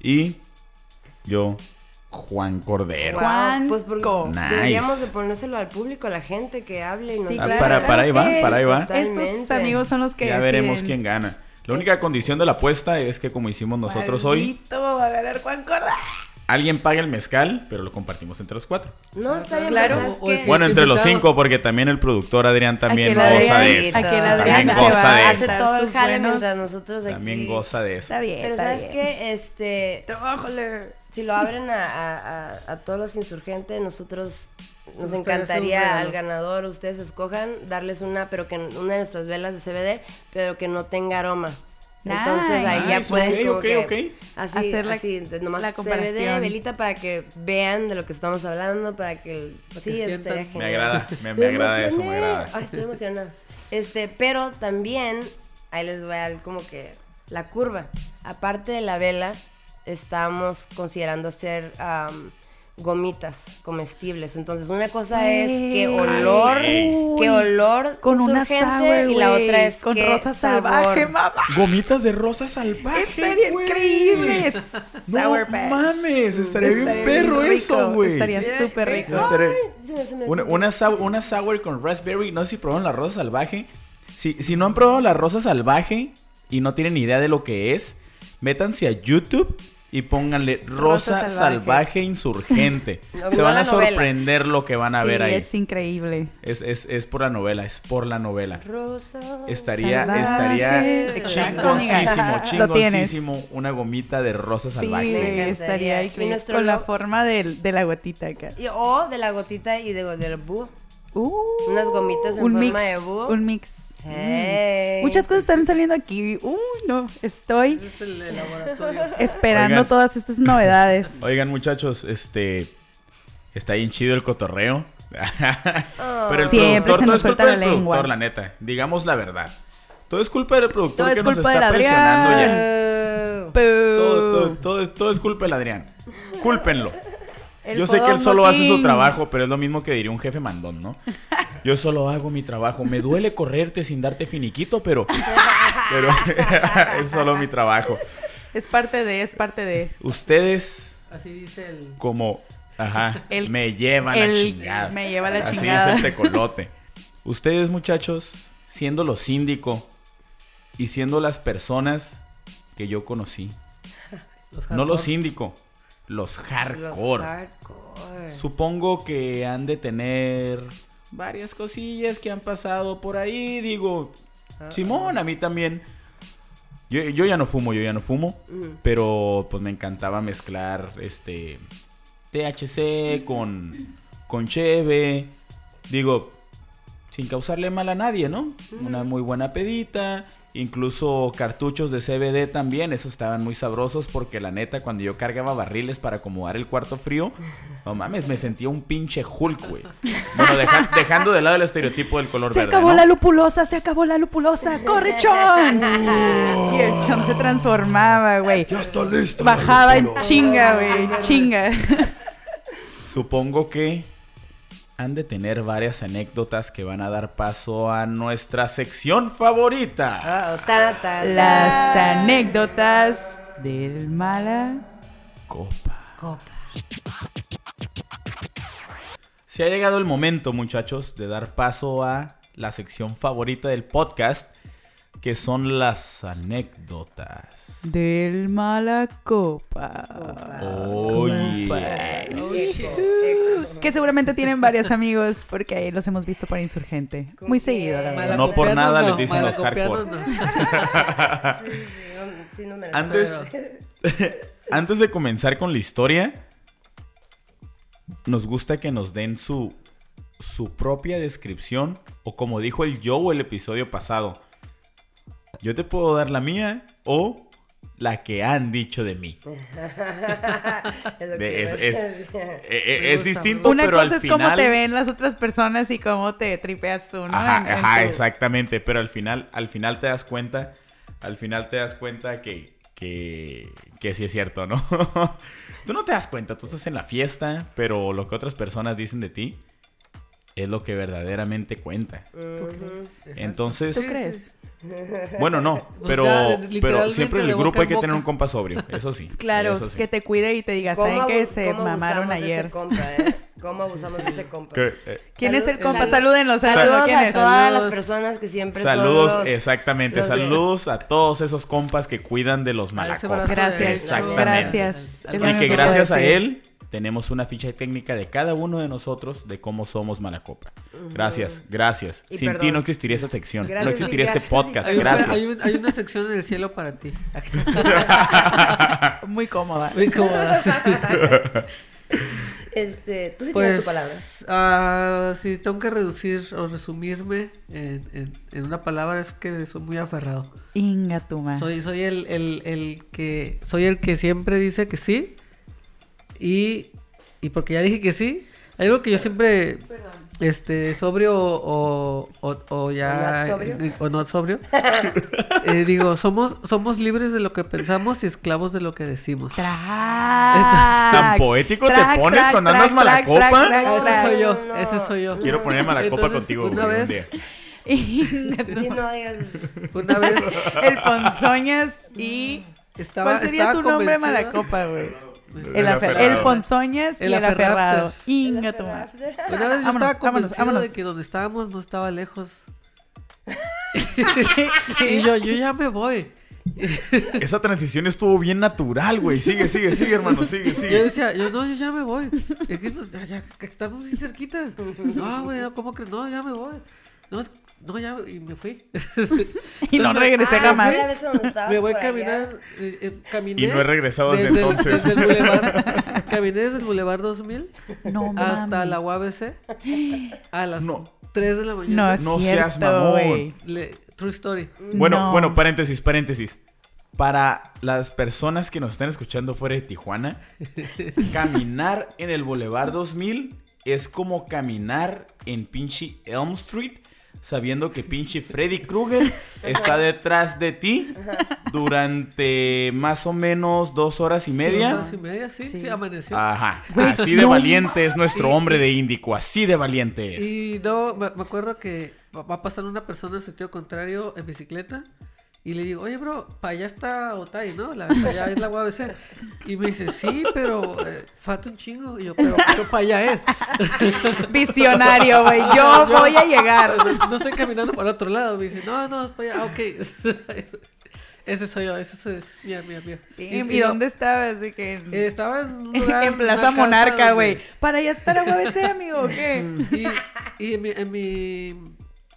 Y yo, Juan Cordero. Wow, Juan pues porque Co. deberíamos Nice. de ponérselo al público, a la gente que hable y nos Sí, diga. para- para ahí va, para ahí va. Estos amigos son los que ya veremos quién gana. La única condición de la apuesta es que como hicimos nosotros hoy, Maldito, va a ganar Juan Cordero. alguien paga el mezcal, pero lo compartimos entre los cuatro. No, está bien, Claro. pero ¿sabes O el qué? Bueno, entre los cinco, porque también el productor Adrián también goza de eso. También goza de eso. Hace echar todo el sus jale buenos- mientras nosotros aquí. También goza de eso. Está bien, Pero está ¿sabes bien. qué? Este... Tójale. Si lo abren a, a- a- a todos los insurgentes, nosotros nos Ustedes encantaría al ganador, ustedes escojan, darles una, pero que una de nuestras velas de CBD, pero que no tenga aroma. Entonces ahí ya Nice, pueden ok, como ok, que ok. así, Hacer la- así, nomás la CBD, velita para que vean de lo que estamos hablando, para que Para sí, que estaría sientan. Me genial. agrada, *laughs* me, me agrada eso, me agrada. Ay, estoy emocionada. Este, pero también, ahí les voy a dar como que la curva. Aparte de la vela, estamos considerando hacer gomitas comestibles. Entonces, una cosa es que olor, Uy. que olor Con una sour, y la otra es con que rosa sabor. salvaje, mamá. Gomitas de rosa salvaje. Estaría increíble. No Sour mames, estaría, bien Estaría perro rico, eso, güey. Estaría súper rico. Estaría- Se me- se me- Una, una, sour, una sour con raspberry. No sé si probaron la rosa salvaje. Si, si no han probado la rosa salvaje y no tienen idea de lo que es, métanse a YouTube y pónganle rosa, Rosa salvaje. salvaje. insurgente. *laughs* Se van a novela. sorprender lo que van a Sí, ver ahí. Es increíble. Es, es, es por la novela, es por la novela. Rosa. Estaría, Salvaje. estaría chingoncísimo, chingoncísimo una gomita de rosa Sí, salvaje. Estaría nuestro Con la forma del- de, la gotita acá. Y- o de la gotita y de, del búho. Uh, Unas gomitas en un forma mix, de búho. Un mix. Hey. Muchas cosas están saliendo aquí. Uy, no, estoy es el, *laughs* esperando Oigan. todas estas novedades. *laughs* Oigan, muchachos, este. Está bien chido el cotorreo. *laughs* Pero el Siempre productor, se todo nos es suelta culpa del la lengua. productor, la neta. Digamos la verdad. Todo es culpa del productor Todo es que nos culpa está del presionando Adrián. ya. Todo, todo, todo es, todo es culpa del Adrián. Cúlpenlo. El Yo sé que él solo hace su trabajo, pero es lo mismo que diría un jefe mandón, ¿no? *laughs* Yo solo hago mi trabajo. Me duele correrte sin darte finiquito, pero. *laughs* Pero *laughs* es solo mi trabajo. Es parte de, es parte de. Ustedes, Así dice el. como. Ajá. El- me llevan a chingada. me lleva la Así chingada. es el tecolote. Ustedes, muchachos, siendo los síndico y siendo las personas que yo conocí. Los No los síndico, los los hardcore. hardcore. Supongo que han de tener varias cosillas que han pasado por ahí. Digo, Simón, a mí también. Yo, yo ya no fumo, yo ya no fumo. Ujú. Pero pues me encantaba mezclar este THC con, con cheve. Digo, sin causarle mal a nadie, ¿no? Una muy buena pedita. Incluso cartuchos de CBD también, esos estaban muy sabrosos porque la neta cuando yo cargaba barriles para acomodar el cuarto frío, no mames, me sentía un pinche Hulk, güey. Bueno, deja- dejando de lado el estereotipo del color Se verde, acabó ¿no? la lupulosa, se acabó la lupulosa. ¡Corre, Chon! *laughs* y el Chon se transformaba, güey. Ya está lista. la Bajaba en chinga, güey. Chinga. Supongo que han de tener varias anécdotas que van a dar paso a nuestra sección favorita. Oh, ta, ta, Las ta. anécdotas del mala. Copa. Copa. Se ha llegado el momento, muchachos, de dar paso a la sección favorita del podcast, que son las anécdotas. Del mala copa. Oye. Que seguramente tienen varios amigos porque ahí los hemos visto por insurgente. Muy seguido, la verdad. No por nada no, les dicen los hardcore. no. *laughs* Sí, sí, sí, no me Antes, *laughs* antes de comenzar con la historia, nos gusta que nos den su, su propia descripción, o como dijo el Joe el episodio pasado, yo te puedo dar la mía o la que han dicho de mí. *laughs* Es De- es, es- eh, eh, es distinto, Una pero cosa al es final... cómo te ven las otras personas y cómo te tripeas tú, ¿no? Ajá, En- en ajá, tu- exactamente. Pero al final, al final te das cuenta, al final te das cuenta que, que, que sí es cierto, ¿no? *laughs* tú no te das cuenta, tú estás en la fiesta, pero lo que otras personas dicen de ti es lo que verdaderamente cuenta. ¿Tú crees? Entonces, ¿Tú crees? bueno, no, Pues pero, ya, pero siempre en el grupo hay que tener un compa sobrio, eso sí. *laughs* Claro, eso sí. que te cuide y te diga, ¿Cómo ¿saben que abu- se cómo mamaron abusamos de ayer? ese compa, eh? ¿Cómo abusamos de ese compa? Eh, ¿Quién es el compa? salud- Salúdenlo, salúdenlo. Saludos ¿Quién a todas las personas que siempre Saludos, son los... exactamente. los de- Saludos a todos esos compas que cuidan de los brazo Gracias. Exactamente. gracias. Y que gracias a decir. él tenemos una ficha técnica de cada uno de nosotros de cómo somos Malacopa. Gracias, gracias. Y Sin ti no existiría esta sección, no Gracias existiría gracias este podcast. Hay, una- Gracias. hay un- hay una sección en el cielo para ti. *laughs* Muy cómoda. Muy cómoda. sí. *laughs* Este, tú sí tienes Pues, tu palabra. ah, si tengo que reducir o resumirme en, en- en una palabra es que soy muy aferrado. Inga tu ma. Soy, soy el, el, el que soy el que siempre dice que sí. Y, y porque ya dije que sí, hay algo que yo siempre este sobrio o, o, o ya ¿O sobrio? o no sobrio *laughs* eh, digo somos somos libres de lo que pensamos y esclavos de lo que decimos Tracks. ¿Tan poético te pones tracks, cuando andas malacopa? ese soy yo No. ese soy yo Quiero poner Malacopa Entonces, contigo una güey, un vez día. *laughs* No una vez El ponzoñas y... estaba ¿Cuál sería estaba su nombre malacopa, güey? El El, afer- el ponzoñas y El aferrado. *laughs* Inga tu ma. Una vez yo Vámonos, estaba vámonos, vámonos. de que donde estábamos no estaba lejos. *laughs* y yo, yo ya me voy. Esa transición estuvo bien natural, güey. Sigue, sigue, sigue, hermano, sigue, Yo sigue. decía, yo no, yo ya me voy. Es que nos- ya, ya, que estamos bien cerquitas. No, güey, no, ¿cómo crees? No, ya me voy. No, es- no, ya, y me fui. *laughs* Y no regresé Ah, jamás. me voy a caminar. eh, eh, caminé Y no he regresado desde entonces. desde el Boulevard- *laughs* caminé desde el Boulevard 2000 No hasta mames. la UABC a las No. 3 de la mañana. No seas mamón. Le- true story. Bueno, No. bueno, paréntesis, paréntesis. Para las personas que nos están escuchando fuera de Tijuana, *laughs* caminar en el Boulevard 2000 es como caminar en pinche Elm Street, sabiendo que pinche Freddy Krueger está detrás de ti durante más o menos dos horas y Sí, media. dos horas y media, sí, sí, Sí. amaneció. Ajá, así de valiente es nuestro hombre de Índico, así de valiente es. Y no, me, me acuerdo que va, va a pasar una persona en sentido contrario en bicicleta. Y le digo, oye, bro, para allá está Otay, ¿no? La, para allá es la UABC. Y me dice, sí, pero eh, falta un chingo. Y yo, pero, pero para allá es. *laughs* Visionario, güey. Yo voy a llegar. No, no estoy caminando para el otro lado. Me dice, no, no, es para allá. Ah, ok. *laughs* ese soy yo, ese, soy- ese es mío, mío, mío. ¿Y, dónde estabas? Que Eh, estaba en un lugar, en Plaza Monarca, donde- güey. Para allá estar a UABC, amigo, ¿o qué? *laughs* Y, y en mi, en mi,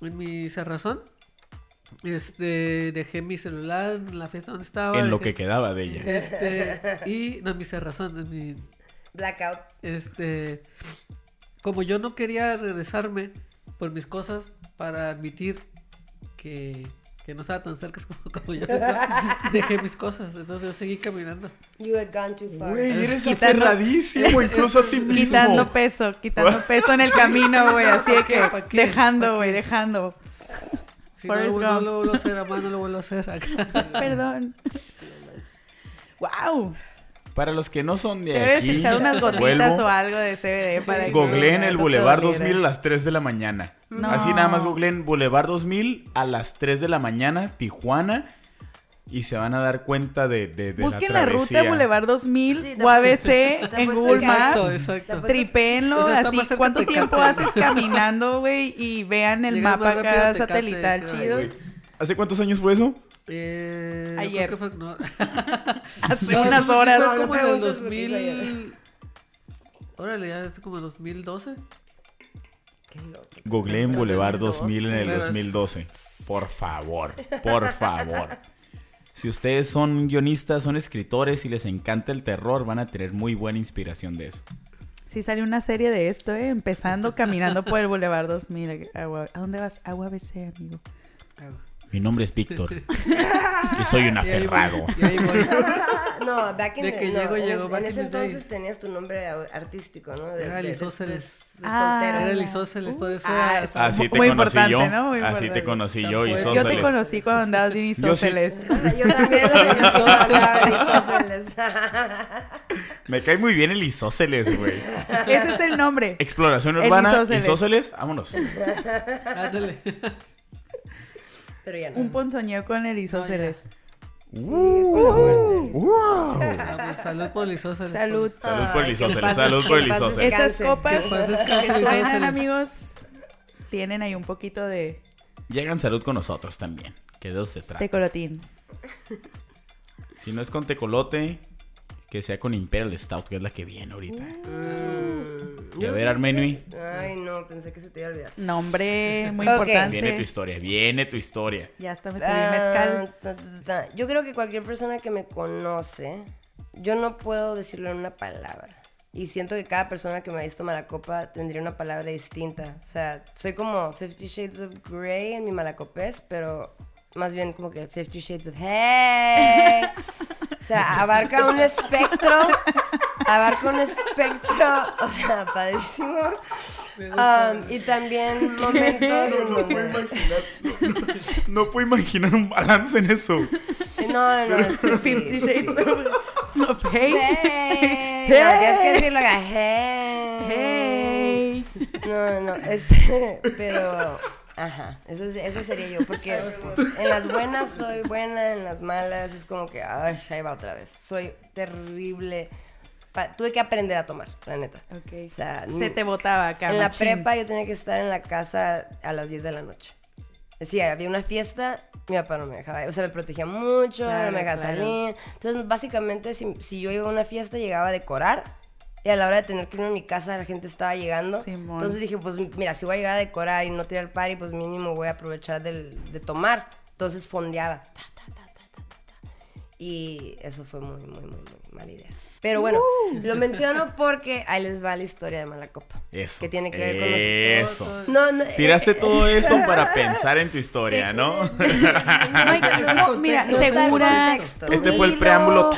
en mi cerrazón, este, dejé mi celular en la fiesta donde estaba. En lo dejé- que quedaba de ella. Este, y no, mi cerrazón, en mi, Blackout. este, como yo no quería regresarme por mis cosas, para admitir que, que no estaba tan cerca *laughs* como, como yo. Dejé mis cosas, entonces yo seguí caminando. You had gone too far. Güey, eres Quitando- aferradísimo, incluso a ti mismo. Quitando peso, quitando peso en el camino, güey. Así de que dejando, ¿Pa' güey, dejando. Si no, Forrest lo- no Gump. lo vuelvo a hacer, a mano no lo vuelvo a hacer acá. *laughs* Perdón. Wow. Para los que no son de debes aquí, echar unas gotitas vuelvo, o algo de CBD para que googleen no- el no Boulevard doliera. 2000 a las 3 de la mañana. No. Así nada más googleen Boulevard 2000 a las 3 de la mañana, Tijuana. Y se van a dar cuenta de, de, de Busquen la la, ruta Boulevard 2000 Sí, o ABC en Google Maps. exacto. Tripéenlo O sea, está así. ¿Cuánto Tecate. tiempo haces caminando, güey? Y vean el mapa acá Tecate satelital chido. ¿Hace cuántos años fue eso? Eh, Ayer. fue- no. *laughs* Hace No, unas horas. Fue como en el preguntes lo que hizo 2000. Órale, ya es como 2012. Qué loco. Googleen Boulevard 2012. 2000 en el Pero es- 2012. Por favor, por favor. Si ustedes son guionistas, son escritores y les encanta el terror, van a tener muy buena inspiración de eso. Sí salió una serie de esto, ¿eh? Empezando caminando por el Boulevard 2000. Agua- ¿A dónde vas? Agua ABC, amigo. Mi nombre es Víctor *laughs* y soy un aferrado. *laughs* No, back in De the- que no, llego, en, ese- back en in ese the day. entonces tenías tu nombre artístico, ¿no? De, Era de- de- Lisósceles. de- de Ah. soltero. Era el isósceles, por eso Ah, era-. Así te Muy conocí importante, yo. ¿no? Muy Así te importante. conocí yo y. Yo te conocí cuando andabas bien Yo sí. *laughs* Yo también Isósceles. Me cae muy bien el isósceles, güey. Ese es el nombre. Exploración urbana, isósceles, vámonos. Ándale. Pero ya no. Un ponzoñeo con el isósceles. Vamos, salud por el isósceles. Salud. Salud por el isósceles, salud por el isósceles. Esas copas Que suenan, amigos, tienen ahí un poquito de Llegan salud con nosotros también, que de eso se trata. tecolotín. Si no es con tecolote, que sea con Imperial Stout, que es la que viene ahorita. Mm, Y a ver, Armenui, Ay, no, pensé que se te iba a olvidar. Nombre muy Ok. importante. viene tu historia, viene tu historia. Ya está, me Ah, mezcal. ta, ta, ta, ta. Yo creo que cualquier persona que me conoce, yo no puedo decirlo en una palabra. Y siento que cada persona que me ha visto malacopa tendría una palabra distinta. O sea, soy como Fifty Shades of Grey en mi malacopés, pero más bien como que Fifty Shades of Hey. *laughs* O sea, abarca un espectro. Abarca un espectro, o sea, gusta. Um, y también *laughs* momentos en donde... No puedo imaginar un balance en eso. No, no, es que sí, Fifty sí, of Hey. Hey. No, tienes que decirlo acá. Hey. Hey. No, no, este, pero, ajá, eso, es- eso sería yo, porque *laughs* en las buenas soy buena, en las malas es como que, ay, ahí va otra vez. Soy terrible. Pa- tuve que aprender a tomar, la neta. Ok. O sea, Se te botaba acá. en la prepa yo tenía que estar en la casa a las 10 de la noche. Decía, había una fiesta, mi papá no me dejaba, o sea, me protegía mucho, Claro, no me dejaba claro. salir. Entonces, básicamente, si, si yo iba a una fiesta, llegaba a decorar. Y a la hora de tener que irme a mi casa, la gente estaba llegando. Simón. Entonces dije, pues mira, si voy a llegar a decorar y no tirar party, pues mínimo voy a aprovechar del- de tomar. Entonces fondeaba. Ta, ta, ta, ta, ta, ta, ta. Y eso fue muy, muy, muy, muy mala idea. Pero bueno, Uh. lo menciono porque ahí les va la historia de Malacopa. Eso. Que tiene que ver con los... Eso. No, no, Tiraste eh, todo eso para pensar en tu historia, ¿no? *laughs* No mira, segura. Este fue el preámbulo.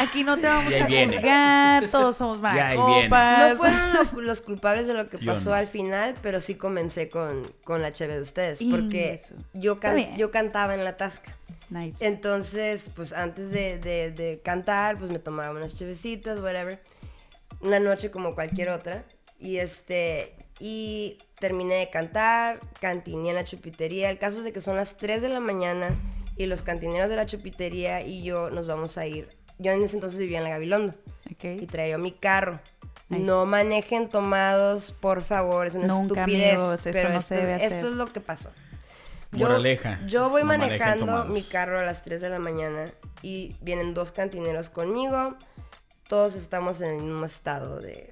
Aquí no te vamos a viene. juzgar, todos somos malacopas. no fueron los, los culpables de lo que pasó no. al final, pero sí comencé con, con la cheve de ustedes. Porque yo, can- cantaba en la tasca. Nice. Entonces, pues antes de, de- de cantar, pues me tomaba unas chevecitas, whatever. Una noche como cualquier otra. Y este, y terminé de cantar, cantiné en la chupitería. El caso es de que son las 3 de la mañana y los cantineros de la chupitería y yo nos vamos a ir. Yo en ese entonces vivía en la Gabilondo y Ok. traía mi carro. Nice. No manejen tomados, por favor, es una Nunca, estupidez. amigos, eso pero no se debe hacer. esto es lo que pasó. Moraleja, Yo voy no manejando mi carro a las 3 de la mañana y vienen dos cantineros conmigo. Todos estamos en el mismo estado de,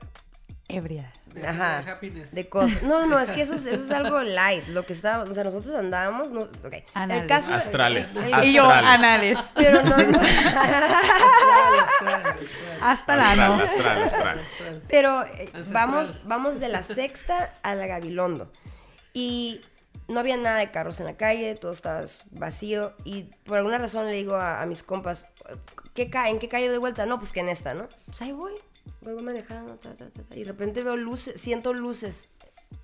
Ebria. De- ajá, de happiness. de cosas. No, no, es que eso es, eso es algo *laughs* light. Lo que estábamos, o sea, nosotros andábamos, no, ok. Anales. El caso Astrales. el- Y yo, Astrales. anales. pero no, no. *laughs* Hasta la Astral, no. astral, astral. Pero eh, vamos, vamos de la sexta a la Gabilondo. Y no había nada de carros en la calle, todo estaba vacío. Y por alguna razón le digo a, a mis compas, ¿qué ca ¿en qué calle doy vuelta? No, pues que en esta, ¿no? Pues ahí voy, voy manejando, ta, ta, ta, ta, y de repente veo luces, siento luces,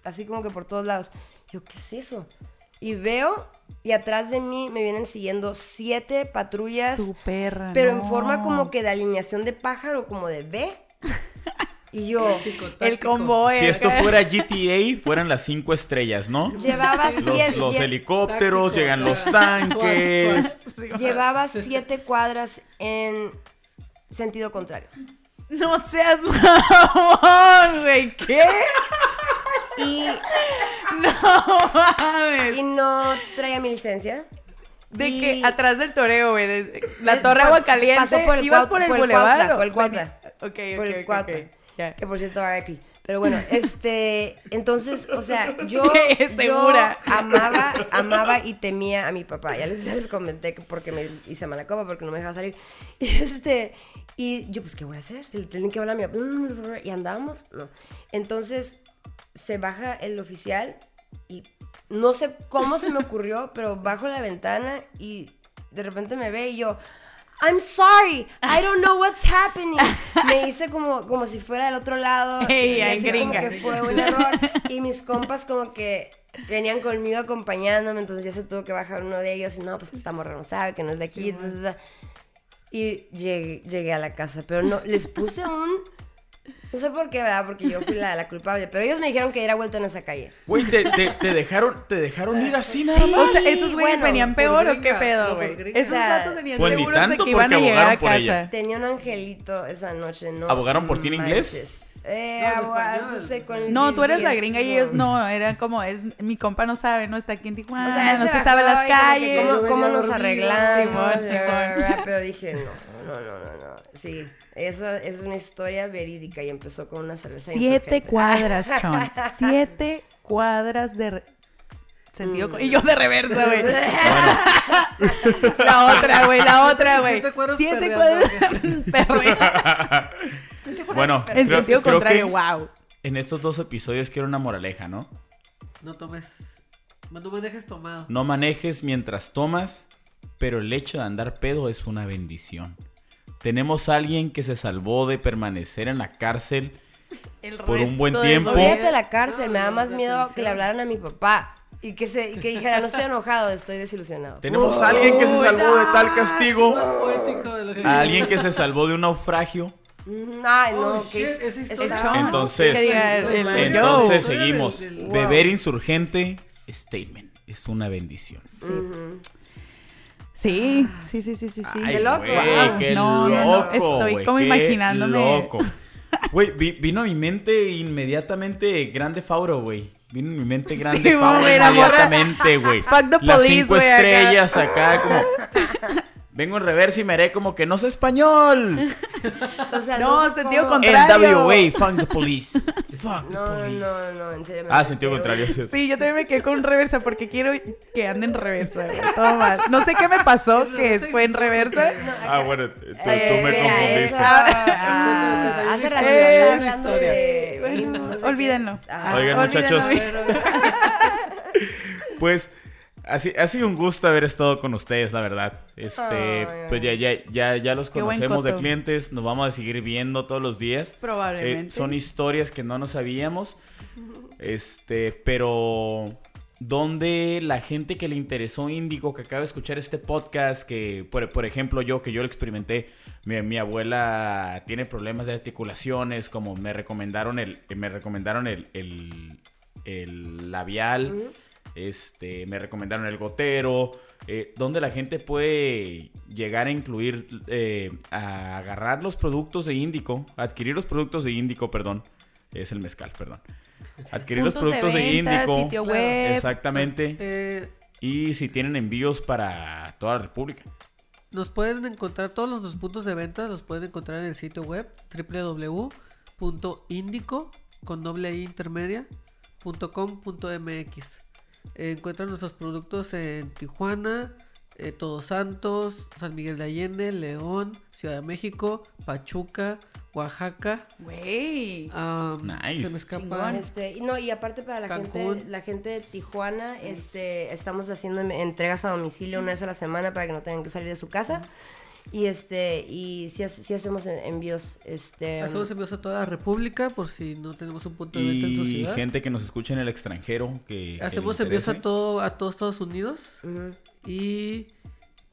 así como que por todos lados. Yo, ¿qué es eso? Y veo, y atrás de mí me vienen siguiendo siete patrullas, Su perra. pero no. en forma como que de alineación de pájaro, como de B. *laughs* Y yo, El convoy. Si esto fuera GTA, fueran las cinco estrellas, ¿no? *laughs* llevaba Los, siete, los lle- helicópteros, Táctico, llegan los *laughs* tanques. Llevaba siete cuadras en sentido contrario. No seas *laughs* mamón, güey. ¿Qué? Y, *laughs* No mames. y no traía mi licencia. De Y- que atrás del toreo, güey. de- La Es- torre agua caliente. pasó por el ibas por el por el por el Cuautla. Ok, ok, por el ok, Cuautla. ok. Ya. Que por cierto, RIP. Pero bueno, *laughs* este, entonces, o sea, yo, Segura. yo amaba, amaba y temía a mi papá. Ya les, ya les comenté que porque me hice mala copa, porque no me dejaba salir. Y este, y yo, pues, ¿qué voy a hacer? Si le tienen que hablar a mi papá. Y andábamos, no. Entonces, se baja el oficial y no sé cómo se me ocurrió, *laughs* pero bajo la ventana y de repente me ve y yo, I'm sorry, I don't know what's happening. *laughs* Me hice como, como si fuera del otro lado. *laughs* Ey, y así como gringa. que fue un error. Y mis compas como que venían conmigo acompañándome, entonces ya se tuvo que bajar uno de ellos y no, pues que esta morra no sabe, que no es de aquí. ta. Y llegué, llegué a la casa, pero no, les puse *laughs* un... No sé por qué, ¿verdad? Porque yo fui la, la culpable, pero ellos me dijeron que diera vuelta en esa calle. Güey, te, te- te dejaron, te dejaron ir así nada Sí, más. o sea, esos güeyes bueno, venían peor o qué pedo, güey. Esos O sea, datos tenían Pues ni seguros de que iban a llegar a casa. Tenía un angelito esa noche, ¿no? ¿Abogaron por ti en inglés? Eh, No, pues, eh, con No, tú eres la gringa y ellos no, eran como, es, mi compa no sabe, no está aquí en Tijuana, O sea, no se sabe las calles. ¿Cómo, cómo venía nos arreglamos? Simón, Simón. Pero dije, no, no, no, no, no. Sí, eso es una historia verídica y empezó con una cerveza Siete cuadras, *laughs* Chon. Siete cuadras de re- sentido. Mm. Y yo de reversa, güey. la otra, güey, la otra, güey. Siete cuadras Siete cuadras. *laughs* Bueno, En creo- sentido creo contrario, que wow. En estos dos episodios quiero una moraleja, ¿no? No tomes. No manejes tomado. No manejes mientras tomas, pero el hecho de andar pedo es una bendición. Tenemos a alguien que se salvó de permanecer en la cárcel El Por un buen tiempo. Olvídate de la cárcel, No, me da más miedo atención. que le hablaran a mi papá y que, se, y que dijera, no estoy enojado, estoy desilusionado. Tenemos a alguien que se salvó de tal castigo. Más poético de lo que A alguien que se *laughs* salvó de un naufragio. Mm, Ay, no, Oh, que shit, es-. Entonces- el- el- Entonces yo. seguimos. Beber insurgente, statement. Es una bendición. Sí, sí, sí, sí, sí, sí. Ay, Qué loco, güey, wow. qué No, no, no, loco, estoy como qué imaginándome. loco. *laughs* Güey, vi- vino a mi mente inmediatamente Grande Fauro, güey. Vino en mi mente Grande Sí, Fauro inmediatamente, güey. Fuck the Las police, cinco acá. estrellas acá, como... *laughs* Vengo en reversa y me haré como que no sé español. *laughs* O sea, No, sé sentido cómo- contrario. NWA, fuck the police. Fuck the No, no, police. no, no, en serio. me Ah, sentido contrario. sí. Sí, yo también me quedé con reversa porque quiero que ande en reversa. Todo mal. No sé qué me pasó, que fue en reversa. Ah, bueno, tú, tú Eh, me confundiste. ah, *laughs* hace rato historia. de... Bueno, no sé olvídenlo. Ah, Oigan, olvídenlo, muchachos. *laughs* Pues ha, ha sido un gusto haber estado con ustedes, la verdad. Este, pues ya, ya, ya, ya los conocemos de clientes, nos vamos a seguir viendo todos los días. Probablemente. Eh, son historias que no nos sabíamos. Este, pero donde la gente que le interesó Índigo, que acaba de escuchar este podcast, que por, por ejemplo yo, que yo lo experimenté, mi, mi abuela tiene problemas de articulaciones, como me recomendaron el, me recomendaron el, el, el labial, este, me recomendaron el gotero, eh, donde la gente puede llegar a incluir, eh, a agarrar los productos de Índico, adquirir los productos de Índico, perdón, es el mezcal, perdón. Adquirir los productos de, venta, Índico. sitio Claro. web. Exactamente. Eh, Y si tienen envíos para toda la República. nos pueden encontrar todos los dos puntos de venta, los pueden encontrar en el sitio web www.indico con doble i Eh, encuentran nuestros productos en Tijuana, eh, Todos Santos, San Miguel de Allende, León, Ciudad de México, Pachuca, Oaxaca. Güey. ah, Nice. Se me escapa. Este, y no, y aparte para la Cancún. gente, la gente de Tijuana, este, estamos haciendo em- entregas a domicilio una vez a la semana para que no tengan que salir de su casa. Y este, y sí hacemos en- envíos, este. Hacemos envíos a toda la República por si no tenemos un punto de venta en su Y gente que nos escucha en el extranjero que. Hacemos envíos a todo, a todo Estados Unidos. ujú. Y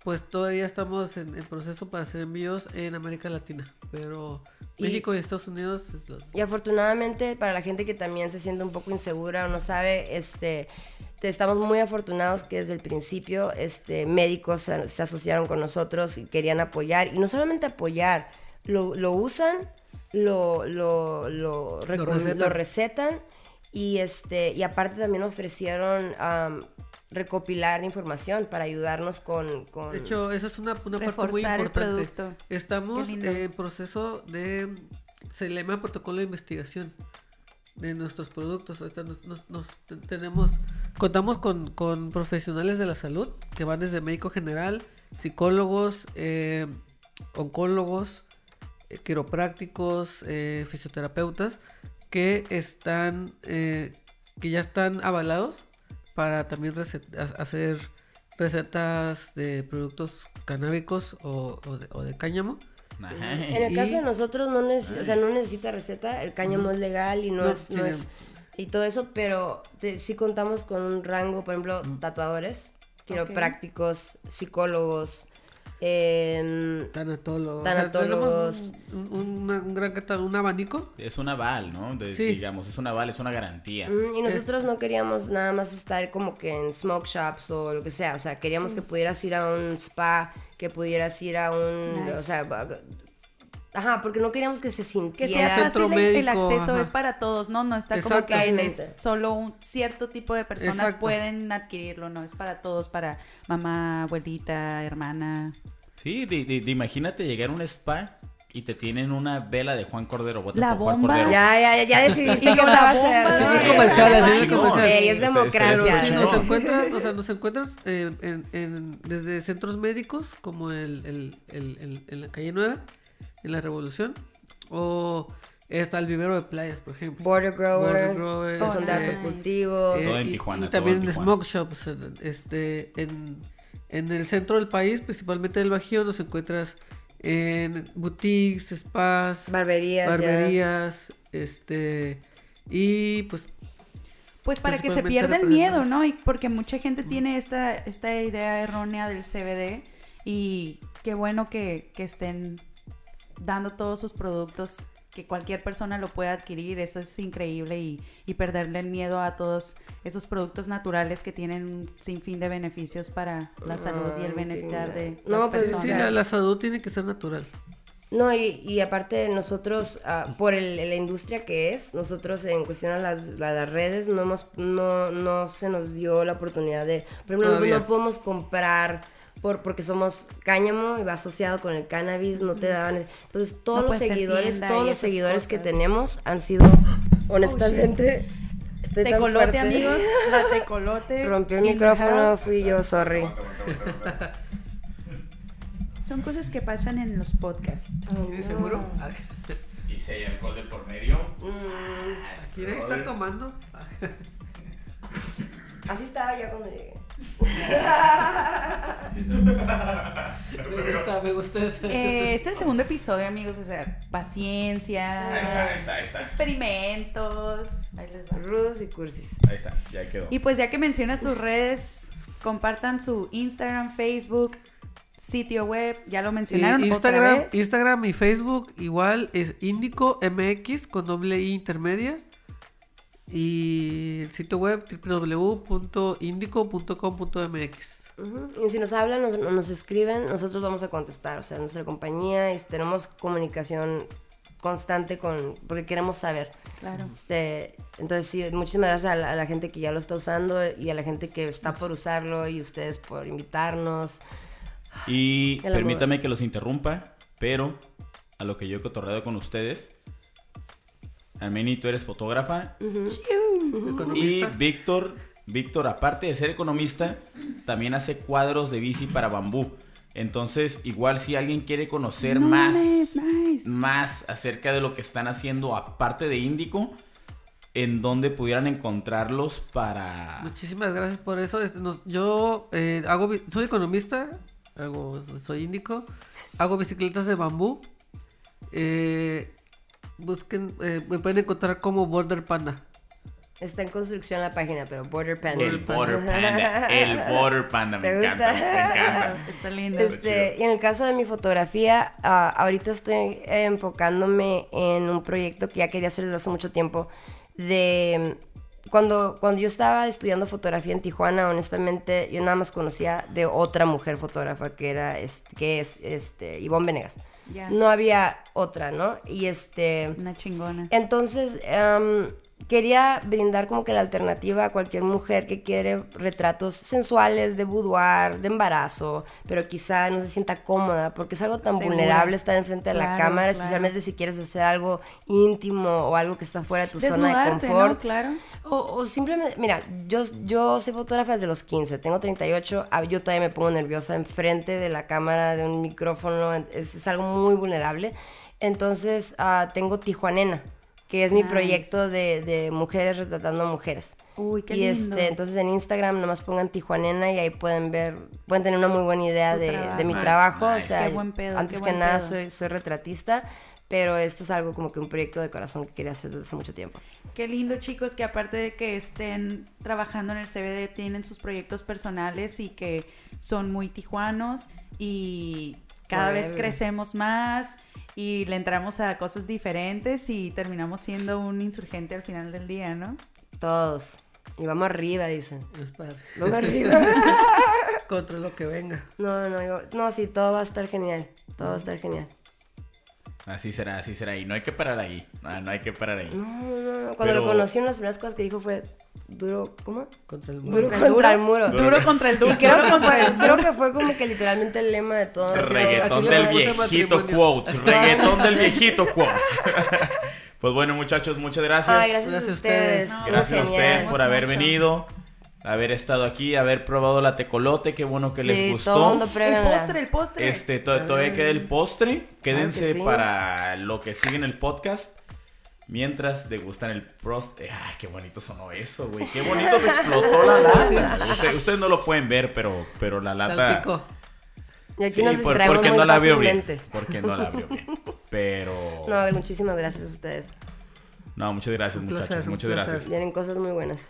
pues todavía estamos en, en proceso para hacer envíos en América Latina. Pero México y Estados Unidos es lo- Y afortunadamente para la gente que también se siente un poco insegura o no sabe, este, te- estamos muy afortunados que desde el principio este, médicos se, se asociaron con nosotros y querían apoyar. Y no solamente apoyar, lo, lo usan, lo, lo, lo, recetan. lo recetan y, este, y aparte también ofrecieron am, recopilar información para ayudarnos con... con- De hecho, esa es una, una parte muy importante. Estamos en proceso de... Se le llama protocolo de investigación de nuestros productos. Nos, nos- nos te- tenemos, contamos con, con profesionales de la salud que van desde médico general, psicólogos, eh, oncólogos, eh, quiroprácticos, eh, fisioterapeutas que están, que ya están avalados para también recet- ha- hacer recetas de productos canábicos o, o de, o de cáñamo. Nice. En el caso de nosotros no, neces- o sea, no necesita receta, el cáñamo es legal y no, No, es, no es- y todo eso, pero te- sí contamos con un rango, por ejemplo, Mm. tatuadores, quiroprácticos, psicólogos, em, Tanatólogos. Tanatólogos. un, un- una- un gran catálogo, un abanico. Es un aval, ¿no? De- Sí. Digamos, es un aval, es una garantía. mm, y nosotros no queríamos nada más estar como que en smoke shops o lo que sea, o sea, queríamos que pudieras ir a un spa, que pudieras ir a un, Nice. o sea, ajá, porque no queríamos que se Que sintiera sea Centro fácil el- el acceso ajá. es para todos, ¿no? No está como que en es- solo un cierto tipo de personas Exacto. pueden adquirirlo, no es para todos, para mamá, abuelita, hermana. Sí, de, de- de imagínate llegar a un spa y te tienen una vela de Juan Cordero. La bomba. Cordero. Ya, ya, ya, ya *laughs* decidiste que va a ser. bomba, Así ¿no? es un Ya comercial, está así es democracia. si ¿no? nos encuentras, o sea, nos encuentras eh, en, en- desde centros médicos como el, el- el- el- en la calle 9, en la Revolución, o está el vivero de playas, por ejemplo. Border Grower, Border Grower, un este, dato cultivo. Eh, Todo en y- Tijuana, Y también en smoke shops. en- Este, en, en el centro del país, principalmente del Bajío, nos encuentras en boutiques, spas, barberías. ya. barberías, este, y pues Pues para que se pierda el miedo. ¿no? Y porque mucha gente tiene esta, esta idea errónea del CBD y qué bueno que, que estén dando todos sus productos, que cualquier persona lo pueda adquirir, eso es increíble y, y perderle el miedo a todos esos productos naturales que tienen un sinfín de beneficios para la salud y el bienestar de. No, las pues, personas. sí, la, la salud tiene que ser natural. No, y, y aparte nosotros, ah, por el- la industria que es, nosotros en cuestión a las, la- las redes, no, hemos, no, no se nos dio la oportunidad de, por ejemplo, Todavía. no podemos comprar por, porque somos cáñamo y va asociado con el cannabis, no te daban... Entonces todos No los seguidores, todos los seguidores que tenemos han sido, honestamente, estoy tan Tecolote, fuerte. amigos, *laughs* la tecolote. Rompió el micrófono, fui yo, sorry. Son cosas que pasan en los podcasts. ¿Seguro? Y si hay alcohol de por medio. ¿Quién está tomando? Así estaba ya cuando llegué. Me gusta, me gusta ese. Eh, es el segundo episodio, amigos. O sea, paciencia. Ahí está, ahí está, ahí está. Experimentos. Ahí les va. Rudos y cursis. Ahí está, ya quedó. Y pues ya que mencionas tus redes, compartan su Instagram, Facebook, sitio web. Ya lo mencionaron. otra Instagram, vez. Instagram y Facebook igual es Indico MX con doble I intermedia. Y el sitio web www.indico.com.mx. Y si nos hablan, nos, nos escriben, nosotros vamos a contestar. O sea, nuestra compañía, es- tenemos comunicación constante con, porque queremos saber. Claro. Este, entonces, sí, muchísimas gracias a la, a la gente que ya lo está usando y a la gente que está por usarlo y ustedes por invitarnos. Y permítame que los interrumpa, pero a lo que yo he cotorreado con ustedes. Almeni, tú eres fotógrafa. Y Economista. Víctor, Víctor, aparte de ser economista, también hace cuadros de bici para bambú. Entonces, igual si alguien quiere conocer No más nice. Más acerca de lo que están haciendo aparte de Índico, en donde pudieran encontrarlos para... Muchísimas gracias por eso. Este, nos- yo eh, hago, soy economista, hago, soy índico, hago bicicletas de bambú. Eh, busquen, eh, me pueden encontrar como Border Panda. Está en construcción la página, pero Border Panda. El Border Panda, el Border Panda, me ¿Te encanta, gusta? me encanta. *laughs* Está lindo. Este, y en el caso de mi fotografía, ah, ahorita estoy eh, enfocándome en un proyecto que ya quería hacer desde hace mucho tiempo. De cuando, cuando yo estaba estudiando fotografía en Tijuana, honestamente, yo nada más conocía de otra mujer fotógrafa que era, este, que es, este, Ivonne Venegas. No había otra, ¿no? Y este, Una chingona. entonces, em, quería brindar como que la alternativa a cualquier mujer que quiere retratos sensuales de boudoir, de embarazo, pero quizá no se sienta cómoda porque es algo tan Segura. vulnerable estar enfrente de la Claro, cámara, claro. especialmente si quieres hacer algo íntimo o algo que está fuera de tu zona de Desnudarte, ¿no? confort. Claro. O, o simplemente, mira, yo, yo soy fotógrafa desde los 15, tengo 38, ah, yo todavía me pongo nerviosa enfrente de la cámara, de un micrófono, es, es algo muy vulnerable. Entonces, ah, tengo Tijuanena, que es mi proyecto de, de mujeres retratando mujeres. Uy, qué y lindo. este, entonces en Instagram nomás pongan Tijuanena y ahí pueden ver, pueden tener una muy buena idea de, mi Nice, trabajo. nice. O sea, Qué buen pedo, antes qué que nada pedo. soy, soy retratista, pero esto es algo como que un proyecto de corazón que quería hacer desde hace mucho tiempo. Qué lindo, chicos, que aparte de que estén trabajando en el CBD, tienen sus proyectos personales y que son muy tijuanos y cada vez crecemos más y le entramos a cosas diferentes y terminamos siendo un insurgente al final del día, ¿no? Todos. Y vamos arriba, dicen. Es padre. Vamos arriba. *laughs* Contra lo que venga. No, no, yo- no, sí, todo va a estar genial. Todo va a estar genial. Así será, así será. Y no hay que parar ahí. Ah, no hay que parar ahí. No, no, no. Cuando Pero- lo conocí, una de las primeras cosas que dijo fue duro, ¿cómo? Contra el Duro mundo. contra el muro. Duro. Duro contra el duro. Y creo que, contra fue, el creo que fue como que literalmente el lema de todo. Reggaetón del viejito quotes. Reggaetón del viejito quotes. pues bueno, muchachos, muchas gracias. Ay, gracias, Gracias a ustedes. No, Gracias a ustedes por haber mucho. venido, haber estado aquí, haber probado la tecolote. Qué bueno que les gustó. todo el mundo El postre, el postre. Este, to- todavía queda el postre. Quédense sí. para lo que sigue en el podcast. Mientras degustan el postre. Ay, qué bonito sonó eso, güey. Qué bonito te explotó la *laughs* lata. Usted- ustedes no lo pueden ver, pero, pero la lata. Salpicó. Y aquí Sí, nos por- porque muy no la vio fácilmente. bien. Porque no la vio bien. *laughs* Pero. No, muchísimas gracias a ustedes. No, muchas gracias, Un muchachos. placer, muchas placer. gracias. Vienen cosas muy buenas.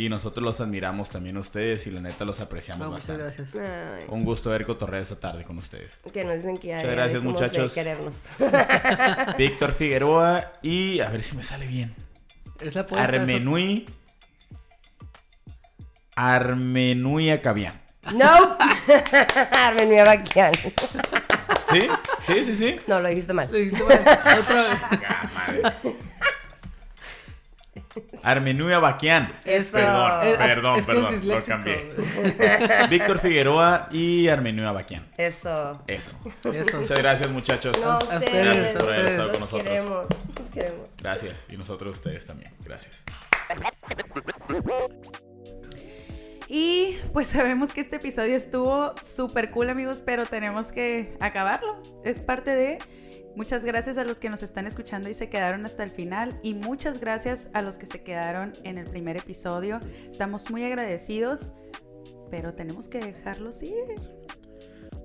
Y nosotros los admiramos también a ustedes y la neta los apreciamos muchas bastante. gracias. Ay, Un gusto ver cotorrear esta tarde con ustedes. que nos dicen que ya, Muchas gracias, muchachos. de querernos. *laughs* Víctor Figueroa y a ver si me sale bien. Es la Armenui. Armenui Acabian. no. *laughs* Armen mi abaquian. ¿Sí? Sí, sí, sí. No, lo dijiste mal. Le dijiste mal. Otra vez. *laughs* *laughs* Ah, madre. Armenui Abaquian. Eso. Perdón, Eh, perdón, es que es perdón. Lo cambié. *laughs* Víctor Figueroa y Armenui Abaquian. Eso. Eso. Eso. Muchas gracias, muchachos. No, A ustedes. ustedes, Gracias por haber estado con nosotros. queremos. Los queremos. Gracias. Y nosotros ustedes también. Gracias. Y pues sabemos que este episodio estuvo súper cool, amigos, pero tenemos que acabarlo. Es parte de. Muchas gracias a los que nos están escuchando y se quedaron hasta el final. Y muchas gracias a los que se quedaron en el primer episodio. Estamos muy agradecidos, pero tenemos que dejarlos ir.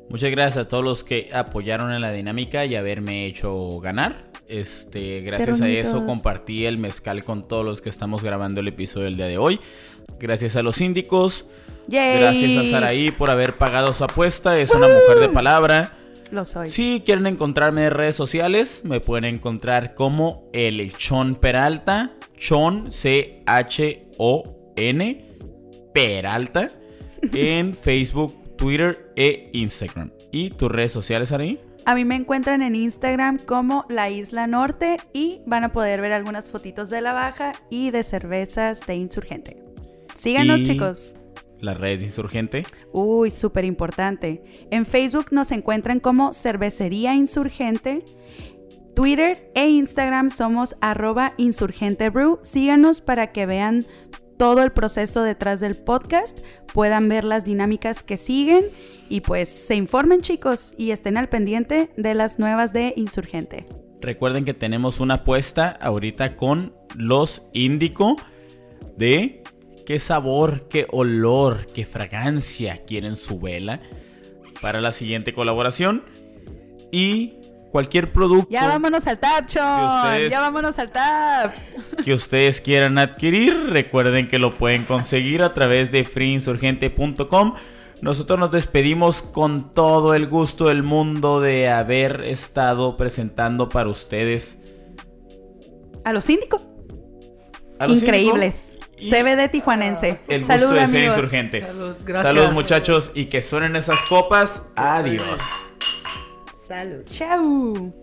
Muchas gracias a todos los que apoyaron en la dinámica y haberme hecho ganar. Este, gracias a eso compartí el mezcal con todos los que estamos grabando el episodio del día de hoy. Gracias a los síndicos. ¡Yay! Gracias a Saraí por haber pagado su apuesta. Es una mujer de palabra. Lo soy. Si quieren encontrarme en redes sociales, me pueden encontrar como el Chon Peralta. Chon, C-H-O-N, Peralta. *laughs* En Facebook, Twitter e Instagram. ¿Y tus redes sociales, Saraí? A mí me encuentran en Instagram como La Isla Norte y van a poder ver algunas fotitos de la baja y de cervezas de Insurgente. Síganos, Y- chicos. Las redes de Insurgente. Uy, súper importante. En Facebook nos encuentran como Cervecería Insurgente. Twitter e Instagram somos arroba insurgentebrew. Síganos para que vean todo el proceso detrás del podcast, puedan ver las dinámicas que siguen y pues se informen chicos y estén al pendiente de las nuevas de Insurgente. recuerden que tenemos una apuesta ahorita con los Índico de qué sabor, qué olor, qué fragancia quieren su vela para la siguiente colaboración. Y cualquier producto. Ya vámonos al tap, Chon. Ya vámonos al tap. Que ustedes quieran adquirir, recuerden que lo pueden conseguir a través de freeinsurgente.com. Nosotros nos despedimos con todo el gusto del mundo de haber estado presentando para ustedes a los síndicos. Increíbles. CBD tijuanense. El Salud, gusto de ser insurgente. Salud, Salud, muchachos, y que suenen esas copas. Adiós. Salud. Chau.